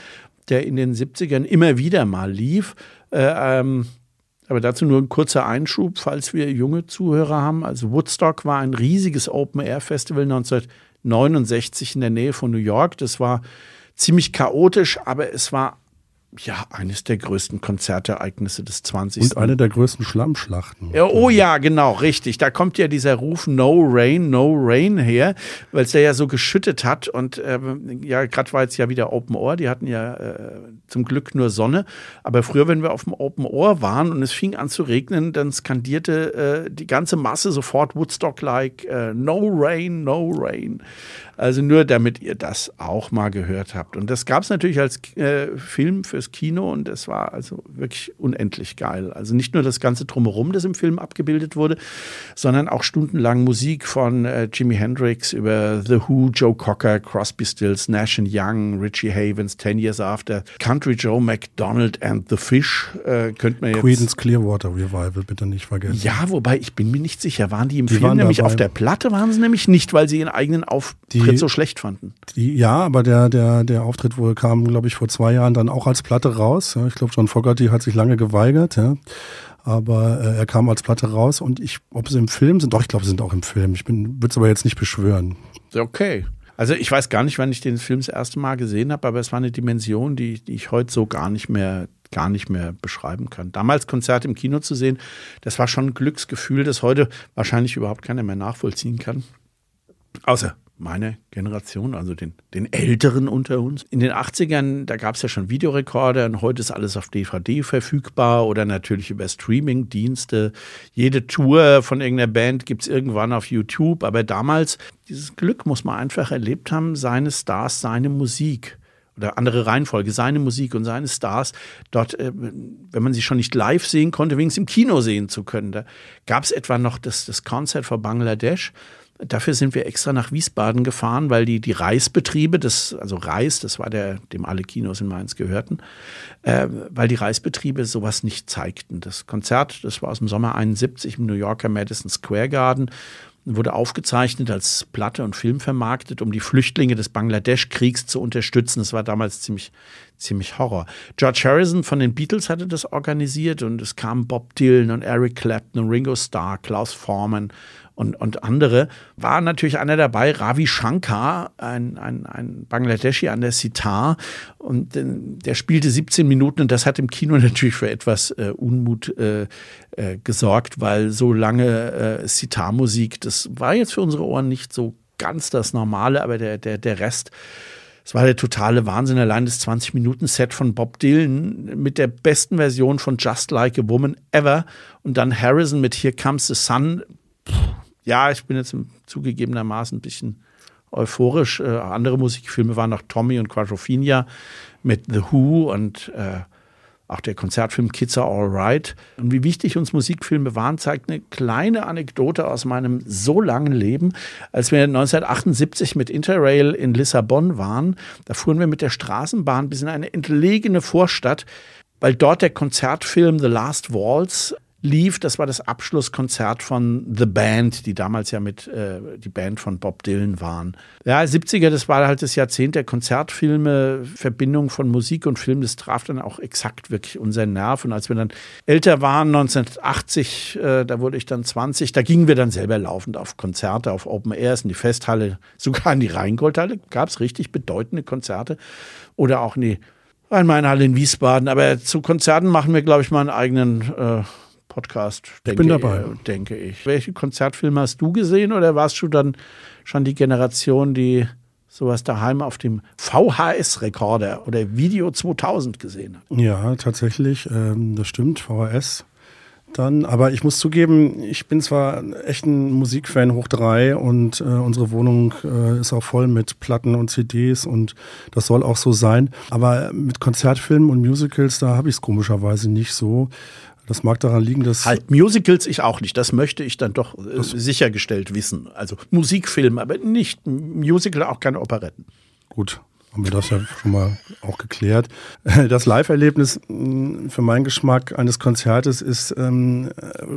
der in den 70ern immer wieder mal lief. Äh, ähm, aber dazu nur ein kurzer Einschub, falls wir junge Zuhörer haben. Also Woodstock war ein riesiges Open-Air-Festival 1969 in der Nähe von New York. Das war ziemlich chaotisch, aber es war ja, eines der größten Konzertereignisse des 20. Und eine der größten Schlammschlachten. Ja, oh ja, genau, richtig. Da kommt ja dieser Ruf No Rain, No Rain her, weil es ja so geschüttet hat. Und äh, ja, gerade war jetzt ja wieder Open Ohr. Die hatten ja äh, zum Glück nur Sonne. Aber früher, wenn wir auf dem Open Ohr waren und es fing an zu regnen, dann skandierte äh, die ganze Masse sofort Woodstock-like äh, No Rain, No Rain. Also nur damit ihr das auch mal gehört habt. Und das gab es natürlich als äh, Film fürs Kino und es war also wirklich unendlich geil. Also nicht nur das ganze Drumherum, das im Film abgebildet wurde, sondern auch stundenlang Musik von äh, Jimi Hendrix über The Who, Joe Cocker, Crosby Stills, Nash Young, Richie Havens, Ten Years After, Country Joe McDonald and the Fish. Äh, könnte man jetzt. Creedence Clearwater Revival, bitte nicht vergessen. Ja, wobei ich bin mir nicht sicher, waren die im die Film nämlich dabei. auf der Platte, waren sie nämlich nicht, weil sie ihren eigenen Auftritt die, so schlecht fanden. Die, ja, aber der, der, der Auftritt wohl kam, glaube ich, vor zwei Jahren dann auch als Platte raus. Ja, ich glaube, John Fogerty hat sich lange geweigert. Ja aber äh, er kam als Platte raus und ich, ob sie im Film sind, doch, ich glaube, sie sind auch im Film. Ich würde es aber jetzt nicht beschwören. Okay. Also ich weiß gar nicht, wann ich den Film das erste Mal gesehen habe, aber es war eine Dimension, die, die ich heute so gar nicht mehr gar nicht mehr beschreiben kann. Damals Konzerte im Kino zu sehen, das war schon ein Glücksgefühl, das heute wahrscheinlich überhaupt keiner mehr nachvollziehen kann. Außer meine Generation, also den, den Älteren unter uns. In den 80ern, da gab es ja schon Videorekorder und heute ist alles auf DVD verfügbar oder natürlich über Streaming-Dienste. Jede Tour von irgendeiner Band gibt es irgendwann auf YouTube, aber damals, dieses Glück muss man einfach erlebt haben, seine Stars, seine Musik oder andere Reihenfolge, seine Musik und seine Stars dort, äh, wenn man sie schon nicht live sehen konnte, wenigstens im Kino sehen zu können. Da gab es etwa noch das, das Konzert für Bangladesch. Dafür sind wir extra nach Wiesbaden gefahren, weil die, die Reisbetriebe, das, also Reis, das war der, dem alle Kinos in Mainz gehörten, äh, weil die Reisbetriebe sowas nicht zeigten. Das Konzert, das war aus dem Sommer 71 im New Yorker Madison Square Garden. wurde aufgezeichnet als Platte und Film vermarktet, um die Flüchtlinge des Bangladesch-Kriegs zu unterstützen. Das war damals ziemlich, ziemlich Horror. George Harrison von den Beatles hatte das organisiert und es kamen Bob Dylan und Eric Clapton und Ringo Starr, Klaus Forman und, und andere, war natürlich einer dabei, Ravi Shankar, ein, ein, ein Bangladeschi an der Sitar. Und der spielte 17 Minuten und das hat im Kino natürlich für etwas äh, Unmut äh, äh, gesorgt, weil so lange äh, Sitar-Musik, das war jetzt für unsere Ohren nicht so ganz das Normale, aber der, der, der Rest. Es war der totale Wahnsinn, allein das 20-Minuten-Set von Bob Dylan mit der besten Version von Just Like a Woman ever und dann Harrison mit Here Comes the Sun. Puh, ja, ich bin jetzt zugegebenermaßen ein bisschen euphorisch. Äh, andere Musikfilme waren noch Tommy und Quadrophenia mit The Who und äh, auch der Konzertfilm Kids Are Alright. Und wie wichtig uns Musikfilme waren, zeigt eine kleine Anekdote aus meinem so langen Leben. Als wir 1978 mit Interrail in Lissabon waren, da fuhren wir mit der Straßenbahn bis in eine entlegene Vorstadt, weil dort der Konzertfilm The Last Waltz lief. Das war das Abschlusskonzert von The Band, die damals ja mit äh, die Band von Bob Dylan waren. Ja, 70er, das war halt das Jahrzehnt der Konzertfilme, Verbindung von Musik und Film, das traf dann auch exakt wirklich unseren Nerv. Und als wir dann älter waren, 1980, äh, da wurde ich dann 20, da gingen wir dann selber laufend auf Konzerte, auf Open Airs, in die Festhalle, sogar in die Rheingoldhalle gab es richtig bedeutende Konzerte. Oder auch in die Rhein-Main-Halle in Wiesbaden. Aber zu Konzerten machen wir, glaube ich, mal einen eigenen äh, Podcast, ich bin dabei. denke ich. Welche Konzertfilme hast du gesehen oder warst du dann schon die Generation, die sowas daheim auf dem VHS-Rekorder oder Video 2000 gesehen hat? Ja, tatsächlich, ähm, das stimmt, VHS. Dann, aber ich muss zugeben, ich bin zwar echt ein Musikfan hoch drei und äh, unsere Wohnung äh, ist auch voll mit Platten und CDs und das soll auch so sein. Aber mit Konzertfilmen und Musicals, da habe ich es komischerweise nicht so. Das mag daran liegen, dass. Halt Musicals ich auch nicht. Das möchte ich dann doch äh, sichergestellt wissen. Also Musikfilme, aber nicht Musical, auch keine Operetten. Gut, haben wir das ja schon mal auch geklärt. Das Live-Erlebnis mm, für meinen Geschmack eines Konzertes ist ähm,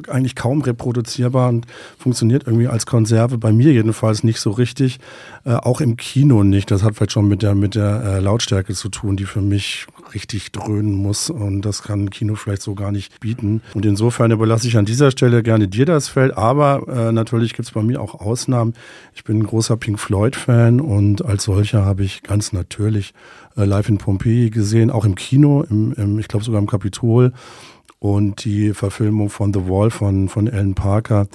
eigentlich kaum reproduzierbar und funktioniert irgendwie als Konserve, bei mir jedenfalls nicht so richtig, äh, auch im Kino nicht. Das hat vielleicht schon mit der, mit der äh, Lautstärke zu tun, die für mich richtig dröhnen muss und das kann Kino vielleicht so gar nicht bieten. Und insofern überlasse ich an dieser Stelle gerne dir das Feld, aber äh, natürlich gibt es bei mir auch Ausnahmen. Ich bin ein großer Pink Floyd-Fan und als solcher habe ich ganz natürlich äh, live in Pompeii gesehen, auch im Kino, im, im, ich glaube sogar im Kapitol. Und die Verfilmung von The Wall von, von Alan Parker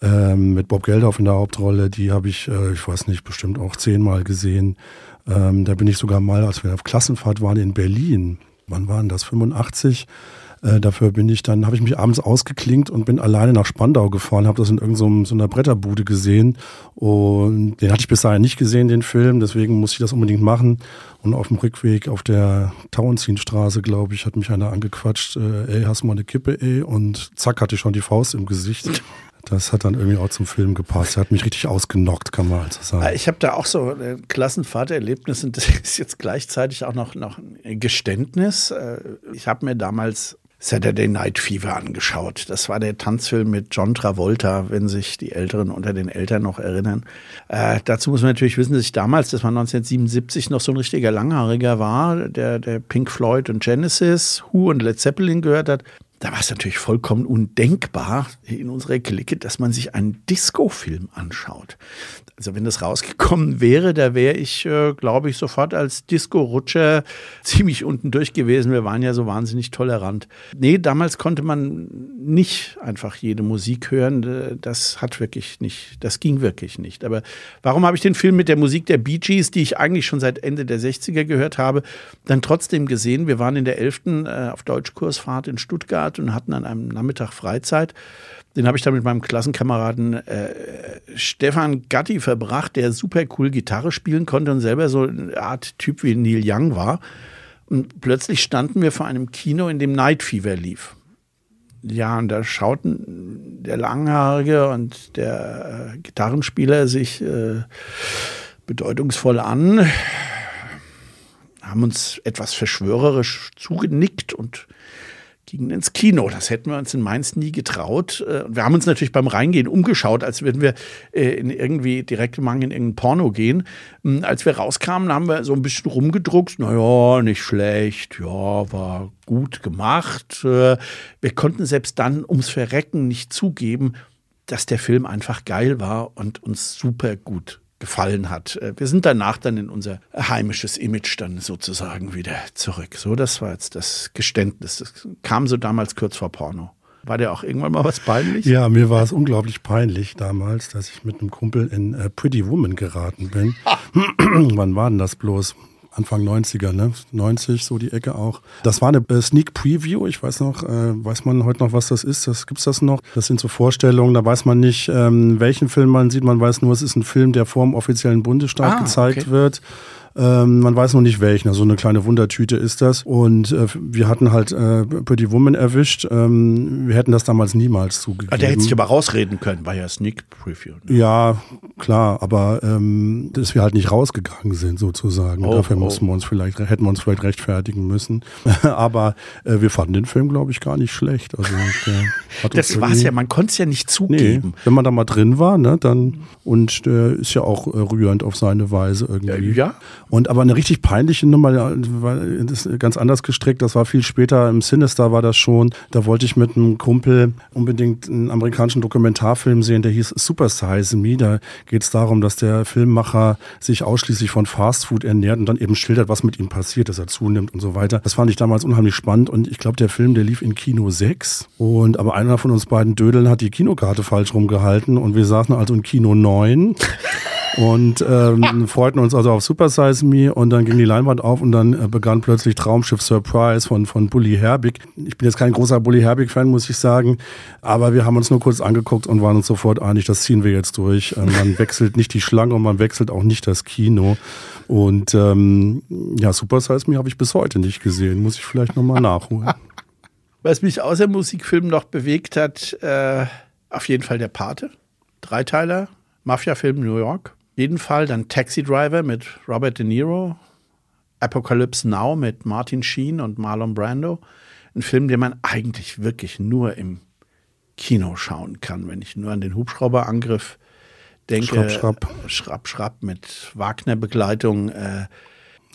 ähm, mit Bob Geldof in der Hauptrolle, die habe ich, äh, ich weiß nicht, bestimmt auch zehnmal gesehen. Ähm, da bin ich sogar mal, als wir auf Klassenfahrt waren in Berlin, wann waren das, 85, äh, dafür bin ich dann, habe ich mich abends ausgeklinkt und bin alleine nach Spandau gefahren, habe das in irgendeiner so, so einer Bretterbude gesehen. Und den hatte ich bis dahin nicht gesehen, den Film, deswegen musste ich das unbedingt machen. Und auf dem Rückweg auf der Tauentzienstraße, glaube ich, hat mich einer angequatscht, äh, ey, hast du mal eine Kippe, ey, und zack, hatte ich schon die Faust im Gesicht. Das hat dann irgendwie auch zum Film gepasst. Er hat mich richtig ausgenockt, kann man also sagen. Ich habe da auch so ein Klassenfahrterlebnis und das ist jetzt gleichzeitig auch noch, noch ein Geständnis. Äh, ich habe mir damals Saturday Night Fever angeschaut. Das war der Tanzfilm mit John Travolta, wenn sich die Älteren unter den Eltern noch erinnern. Äh, dazu muss man natürlich wissen, dass ich damals, das war 1977, noch so ein richtiger Langhaariger war, der, der Pink Floyd und Genesis, Who und Led Zeppelin gehört hat da war es natürlich vollkommen undenkbar in unserer Clique, dass man sich einen Disco-Film anschaut. Also wenn das rausgekommen wäre, da wäre ich, äh, glaube ich, sofort als Disco-Rutscher ziemlich unten durch gewesen. Wir waren ja so wahnsinnig tolerant. Nee, damals konnte man nicht einfach jede Musik hören. Äh, das hat wirklich nicht, das ging wirklich nicht. Aber warum habe ich den Film mit der Musik der Bee Gees, die ich eigentlich schon seit Ende der 60er gehört habe, dann trotzdem gesehen? Wir waren in der 11. Äh, auf Deutschkursfahrt in Stuttgart und hatten an einem Nachmittag Freizeit. Den habe ich dann mit meinem Klassenkameraden äh, Stefan Gatti verbracht, der super cool Gitarre spielen konnte und selber so eine Art Typ wie Neil Young war. Und plötzlich standen wir vor einem Kino, in dem Night Fever lief. Ja, und da schauten der Langhaarige und der äh, Gitarrenspieler sich äh, bedeutungsvoll an, haben uns etwas verschwörerisch zugenickt und gingen ins Kino. Das hätten wir uns in Mainz nie getraut. Äh, wir haben uns natürlich beim Reingehen umgeschaut, als würden wir äh, in irgendwie direkt in irgendein Porno gehen. Hm, als wir rauskamen, haben wir so ein bisschen rumgedruckt. Naja, nicht schlecht. Ja, war gut gemacht. Äh, wir konnten selbst dann ums Verrecken nicht zugeben, dass der Film einfach geil war und uns super gut gefallen hat. Äh, wir sind danach dann in unser heimisches Image dann sozusagen wieder zurück. So, das war jetzt das Geständnis. Das kam so damals kurz vor Porno. War dir auch irgendwann mal was peinlich? Ja, mir war es unglaublich peinlich damals, dass ich mit einem Kumpel in äh, Pretty Woman geraten bin. Wann war denn das bloß? Anfang 90er, ne? 90, so die Ecke auch. Das war eine äh, Sneak Preview. Ich weiß noch, äh, weiß man heute noch, was das ist? Das gibt's das noch? Das sind so Vorstellungen, da weiß man nicht, ähm, welchen Film man sieht. Man weiß nur, es ist ein Film, der vor dem offiziellen Bundesstaat ah, gezeigt okay. wird. Ähm, man weiß noch nicht welchen. Also eine kleine Wundertüte ist das. Und äh, wir hatten halt äh, Pretty Woman erwischt. Ähm, wir hätten das damals niemals zugegeben. Ah, der hätte sich aber rausreden können, war ja Sneak Preview. Ne? Ja, klar, aber ähm, dass wir halt nicht rausgegangen sind sozusagen. Oh, Dafür oh. mussten wir uns vielleicht, hätten wir uns vielleicht rechtfertigen müssen. aber äh, wir fanden den Film, glaube ich, gar nicht schlecht. Also, das war es ja, man konnte es ja nicht zugeben. Nee, wenn man da mal drin war, ne, dann und äh, ist ja auch äh, rührend auf seine Weise irgendwie. Ja. Und aber eine richtig peinliche Nummer, das ist ganz anders gestrickt. Das war viel später im Sinister war das schon. Da wollte ich mit einem Kumpel unbedingt einen amerikanischen Dokumentarfilm sehen, der hieß Super Size Me. Da geht es darum, dass der Filmmacher sich ausschließlich von Fastfood ernährt und dann eben schildert, was mit ihm passiert, dass er zunimmt und so weiter. Das fand ich damals unheimlich spannend und ich glaube, der Film, der lief in Kino 6 und aber einer von uns beiden Dödeln hat die Kinokarte falsch rumgehalten und wir saßen also in Kino 9 und ähm, freuten uns also auf Super Size Me und dann ging die Leinwand auf und dann äh, begann plötzlich Traumschiff Surprise von, von Bully Herbig. Ich bin jetzt kein großer Bully Herbig-Fan, muss ich sagen, aber wir haben uns nur kurz angeguckt und waren uns sofort einig, das ziehen wir jetzt durch. Ähm, man wechselt nicht die Schlange und man wechselt auch nicht das Kino. Und ähm, ja, Super Size Me habe ich bis heute nicht gesehen, muss ich vielleicht nochmal nachholen. Was mich außer Musikfilmen noch bewegt hat, äh, auf jeden Fall der Pate. Dreiteiler, Mafia-Film New York jeden Fall dann Taxi Driver mit Robert De Niro, Apocalypse Now mit Martin Sheen und Marlon Brando. Ein Film, den man eigentlich wirklich nur im Kino schauen kann, wenn ich nur an den Hubschrauberangriff denke. Schrapp, schrapp. Schrapp, schrapp mit Wagner-Begleitung. Äh,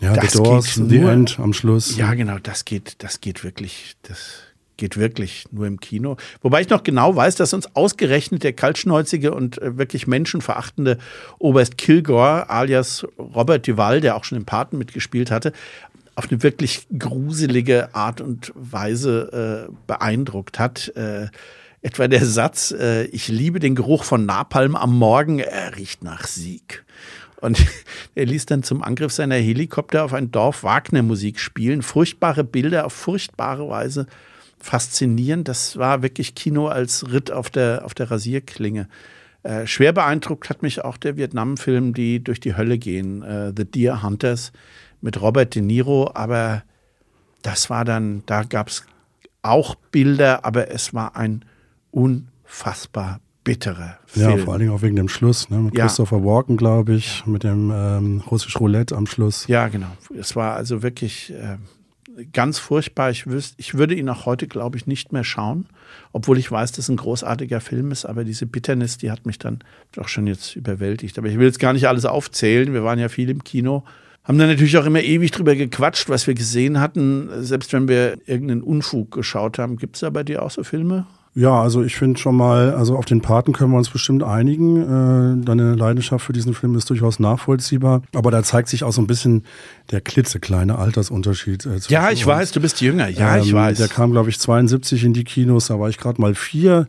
ja, das The Doors, geht nur, The End am Schluss. Ja, genau, das geht, das geht wirklich, das geht wirklich nur im Kino. Wobei ich noch genau weiß, dass uns ausgerechnet der kaltschnäuzige und äh, wirklich menschenverachtende Oberst Kilgore, alias Robert Duval, der auch schon im Paten mitgespielt hatte, auf eine wirklich gruselige Art und Weise äh, beeindruckt hat. Äh, etwa der Satz, äh, ich liebe den Geruch von Napalm am Morgen, er riecht nach Sieg. Und er ließ dann zum Angriff seiner Helikopter auf ein Dorf Wagner-Musik spielen. Furchtbare Bilder auf furchtbare Weise faszinierend. Das war wirklich Kino als Ritt auf der, auf der Rasierklinge. Äh, schwer beeindruckt hat mich auch der Vietnam-Film, die durch die Hölle gehen, äh, The Deer Hunters mit Robert De Niro. Aber das war dann, da gab es auch Bilder, aber es war ein unfassbar bitterer Film. Ja, vor allen Dingen auch wegen dem Schluss, ne? mit ja. Christopher Walken, glaube ich, mit dem ähm, russisch Roulette am Schluss. Ja, genau. Es war also wirklich äh, ganz furchtbar. Ich, wüsste, ich würde ihn auch heute, glaube ich, nicht mehr schauen, obwohl ich weiß, dass es ein großartiger Film ist. Aber diese Bitternis, die hat mich dann doch schon jetzt überwältigt. Aber ich will jetzt gar nicht alles aufzählen. Wir waren ja viel im Kino. Haben dann natürlich auch immer ewig drüber gequatscht, was wir gesehen hatten. Selbst wenn wir irgendeinen Unfug geschaut haben. Gibt es da bei dir auch so Filme? Ja, also ich finde schon mal, also auf den Paten können wir uns bestimmt einigen. Äh, deine Leidenschaft für diesen Film ist durchaus nachvollziehbar. Aber da zeigt sich auch so ein bisschen der klitzekleine Altersunterschied. Äh, ja, ich uns. weiß, du bist jünger. Ja, ähm, ich weiß. Der kam, glaube ich, 72 in die Kinos, da war ich gerade mal vier.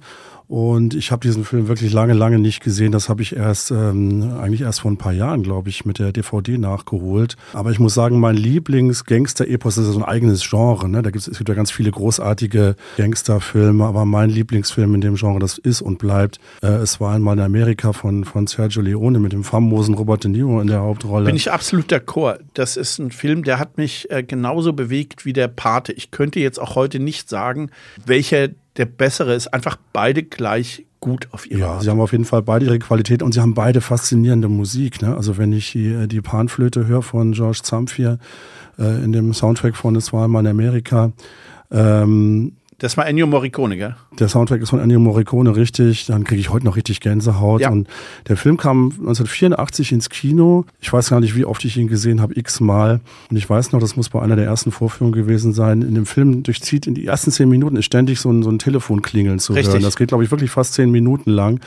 Und ich habe diesen Film wirklich lange, lange nicht gesehen. Das habe ich erst ähm, eigentlich erst vor ein paar Jahren, glaube ich, mit der DVD nachgeholt. Aber ich muss sagen, mein Lieblings-Gangster-Epos ist so ein eigenes Genre. Ne? Da gibt's, es gibt ja ganz viele großartige Gangsterfilme, aber mein Lieblingsfilm in dem Genre, das ist und bleibt, äh, es war einmal in Amerika von, von Sergio Leone mit dem famosen Robert De Niro in der Hauptrolle. Bin ich absolut d'accord. Das ist ein Film, der hat mich äh, genauso bewegt wie der Pate. Ich könnte jetzt auch heute nicht sagen, welcher der bessere ist. Einfach beide gleich gut auf ihre ja, Art. Sie haben auf jeden Fall beide ihre Qualität und sie haben beide faszinierende Musik. Ne? Also wenn ich die, die Panflöte höre von George Zamfir äh, in dem Soundtrack von Es war mal in Amerika, ähm, Das war Ennio Morricone, gell? Der Soundtrack ist von Ennio Morricone, richtig. Dann kriege ich heute noch richtig Gänsehaut. Ja. Und der Film kam 1984 ins Kino. Ich weiß gar nicht, wie oft ich ihn gesehen habe, x-mal. Und ich weiß noch, das muss bei einer der ersten Vorführungen gewesen sein. In dem Film durchzieht in die ersten zehn Minuten ist ständig so ein, so ein Telefonklingeln zu richtig. hören. Das geht, glaube ich, wirklich fast zehn Minuten lang.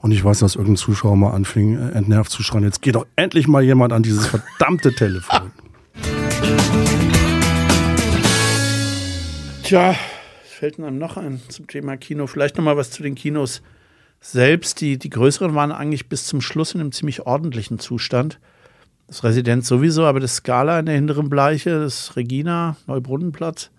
Und ich weiß, dass irgendein Zuschauer mal anfing, äh, entnervt zu schreien, jetzt geht doch endlich mal jemand an dieses verdammte Telefon. Tja, fällt einem noch ein zum Thema Kino? Vielleicht noch mal was zu den Kinos selbst. Die, die größeren waren eigentlich bis zum Schluss in einem ziemlich ordentlichen Zustand. Das Residenz sowieso, aber das Scala in der hinteren Bleiche, das Regina, Neubrunnenplatz,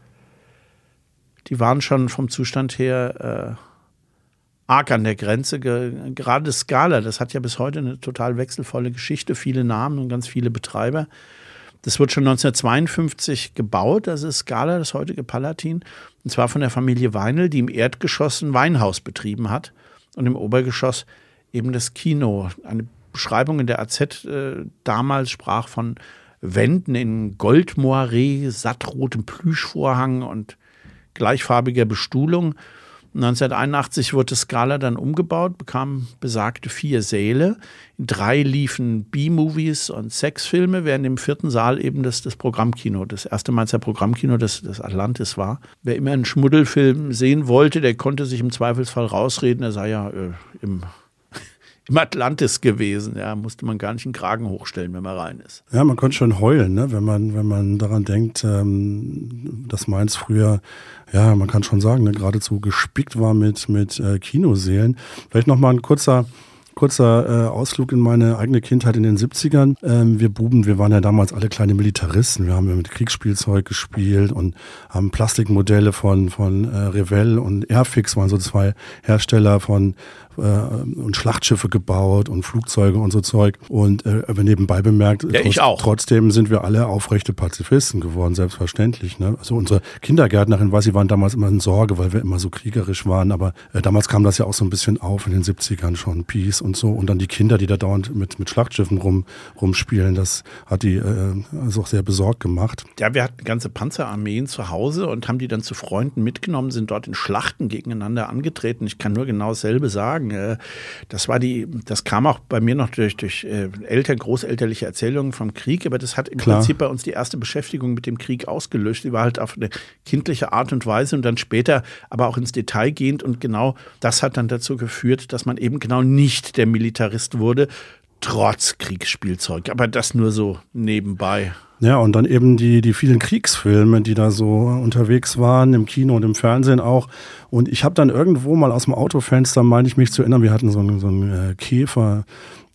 die waren schon vom Zustand her äh, arg an der Grenze. Gerade das Scala, das hat ja bis heute eine total wechselvolle Geschichte, viele Namen und ganz viele Betreiber. Das wird schon 1952 gebaut, das ist Scala, das heutige Palatin. Und zwar von der Familie Weinel, die im Erdgeschoss ein Weinhaus betrieben hat und im Obergeschoss eben das Kino. Eine Beschreibung in der AZ äh, damals sprach von Wänden in Goldmoiré, sattrotem Plüschvorhang und gleichfarbiger Bestuhlung. 1981 wurde Scala dann umgebaut, bekam besagte vier Säle. In drei liefen B-Movies und Sexfilme, während im vierten Saal eben das, das Programmkino, das erste Mainzer Programmkino des, des Atlantis war. Wer immer einen Schmuddelfilm sehen wollte, der konnte sich im Zweifelsfall rausreden, er sei ja äh, im im Atlantis gewesen. Ja, musste man gar nicht einen Kragen hochstellen, wenn man rein ist. Ja, man konnte schon heulen, ne? wenn man wenn man daran denkt, ähm, dass Mainz früher, ja, man kann schon sagen, ne, geradezu gespickt war mit mit äh, Kinoseelen. Vielleicht noch mal ein kurzer Kurzer äh, Ausflug in meine eigene Kindheit in den 70ern. Ähm, wir Buben, wir waren ja damals alle kleine Militaristen. Wir haben ja mit Kriegsspielzeug gespielt und haben Plastikmodelle von, von äh, Revell und Airfix, waren so zwei Hersteller von äh, und Schlachtschiffe gebaut und Flugzeuge und so Zeug. Und äh, nebenbei bemerkt, ja, ich auch. trotzdem sind wir alle aufrechte Pazifisten geworden, selbstverständlich. Ne? Also unsere Kindergärtnerin, weiß sie waren damals immer in Sorge, weil wir immer so kriegerisch waren. Aber äh, damals kam das ja auch so ein bisschen auf in den 70ern schon, Peace und so. Und dann die Kinder, die da dauernd mit, mit Schlachtschiffen rum, rumspielen, das hat die äh, also auch sehr besorgt gemacht. Ja, wir hatten ganze Panzerarmeen zu Hause und haben die dann zu Freunden mitgenommen, sind dort in Schlachten gegeneinander angetreten. Ich kann nur genau dasselbe sagen sagen. Äh, das war die, das kam auch bei mir noch durch, durch äh, Eltern, großelterliche Erzählungen vom Krieg, aber das hat im Klar. Prinzip bei uns die erste Beschäftigung mit dem Krieg ausgelöst. Die war halt auf eine kindliche Art und Weise und dann später aber auch ins Detail gehend und genau das hat dann dazu geführt, dass man eben genau nicht der Militarist wurde, trotz Kriegsspielzeug. Aber das nur so nebenbei. Ja, und dann eben die, die vielen Kriegsfilme, die da so unterwegs waren, im Kino und im Fernsehen auch. Und ich habe dann irgendwo mal aus dem Autofenster, meine ich mich zu erinnern, wir hatten so einen, so einen äh, Käfer.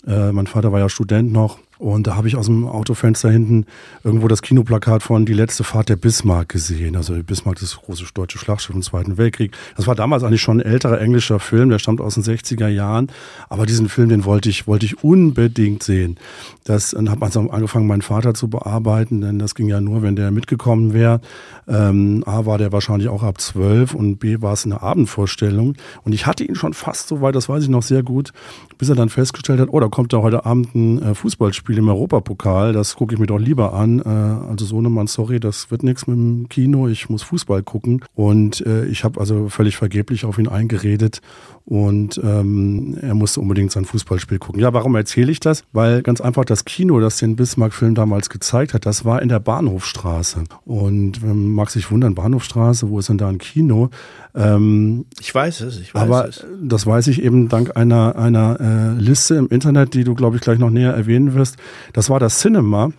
Äh, mein Vater war ja Student noch und da habe ich aus dem Autofenster hinten irgendwo das Kinoplakat von Die letzte Fahrt der Bismarck gesehen. Also Bismarck, das große deutsche Schlachtschiff im Zweiten Weltkrieg. Das war damals eigentlich schon ein älterer englischer Film, der stammt aus den 60er Jahren. Aber diesen Film, den wollte ich, wollte ich unbedingt sehen. Das, hat man also angefangen, meinen Vater zu bearbeiten, denn das ging ja nur, wenn der mitgekommen wäre. Ähm, A war der wahrscheinlich auch ab zwölf und B war es eine Abendvorstellung. Und ich hatte ihn schon fast so weit, das weiß ich noch sehr gut, bis er dann festgestellt hat, oh, da kommt da heute Abend ein äh, Fußballspiel Spiel im Europapokal, das gucke ich mir doch lieber an. Äh, also Sohnemann, sorry, das wird nichts mit dem Kino, ich muss Fußball gucken. Und äh, ich habe also völlig vergeblich auf ihn eingeredet und ähm, er musste unbedingt sein Fußballspiel gucken. Ja, warum erzähle ich das? Weil ganz einfach das Kino, das den Bismarck-Film damals gezeigt hat, das war in der Bahnhofstraße. Und man mag sich wundern, Bahnhofstraße, wo ist denn da ein Kino? Ähm, ich weiß es, ich weiß aber es. das weiß ich eben dank einer, einer äh, Liste im Internet, die du, glaube ich, gleich noch näher erwähnen wirst. Das war das Cinema.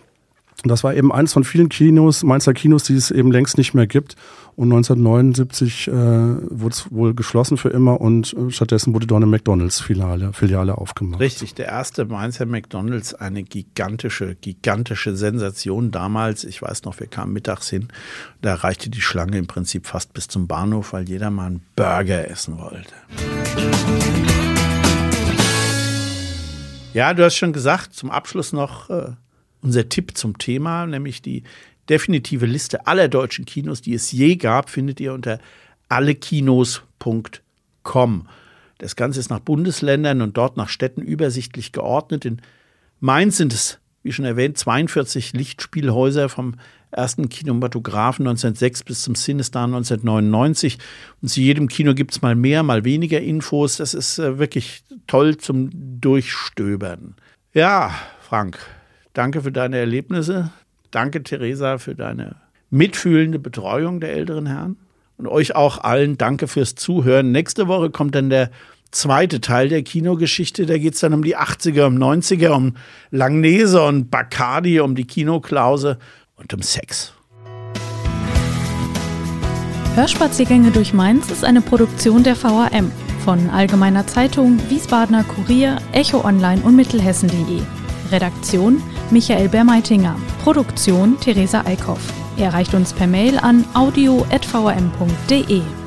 Das war eben eins von vielen Kinos, Mainzer Kinos, die es eben längst nicht mehr gibt. Und 1979 äh, wurde es wohl geschlossen für immer und äh, stattdessen wurde dort eine McDonalds-Filiale Filiale aufgemacht. Richtig, der erste Mainzer McDonalds, eine gigantische, gigantische Sensation damals. Ich weiß noch, wir kamen mittags hin, da reichte die Schlange im Prinzip fast bis zum Bahnhof, weil jeder mal einen Burger essen wollte. Ja, du hast schon gesagt, zum Abschluss noch äh, unser Tipp zum Thema, nämlich die definitive Liste aller deutschen Kinos, die es je gab, findet ihr unter allekinos.com. Das Ganze ist nach Bundesländern und dort nach Städten übersichtlich geordnet. In Mainz sind es wie schon erwähnt, 42 Lichtspielhäuser vom ersten Kinematographen 1906 bis zum Cinestar 1999. Und zu jedem Kino gibt es mal mehr, mal weniger Infos. Das ist äh, wirklich toll zum Durchstöbern. Ja, Frank, danke für deine Erlebnisse. Danke, Theresa, für deine mitfühlende Betreuung der älteren Herren. Und euch auch allen danke fürs Zuhören. Nächste Woche kommt dann der zweite Teil der Kinogeschichte. Da geht es dann um die 80er, um 90er, um Langnese und Bacardi, um die Kinoklause und um Sex. Hörspaziergänge durch Mainz ist eine Produktion der VAM von Allgemeiner Zeitung, Wiesbadener Kurier, Echo Online und Mittelhessen.de. Redaktion Michael Bermeitinger. Produktion Theresa Eickhoff. Erreicht uns per Mail an audio.vam.de.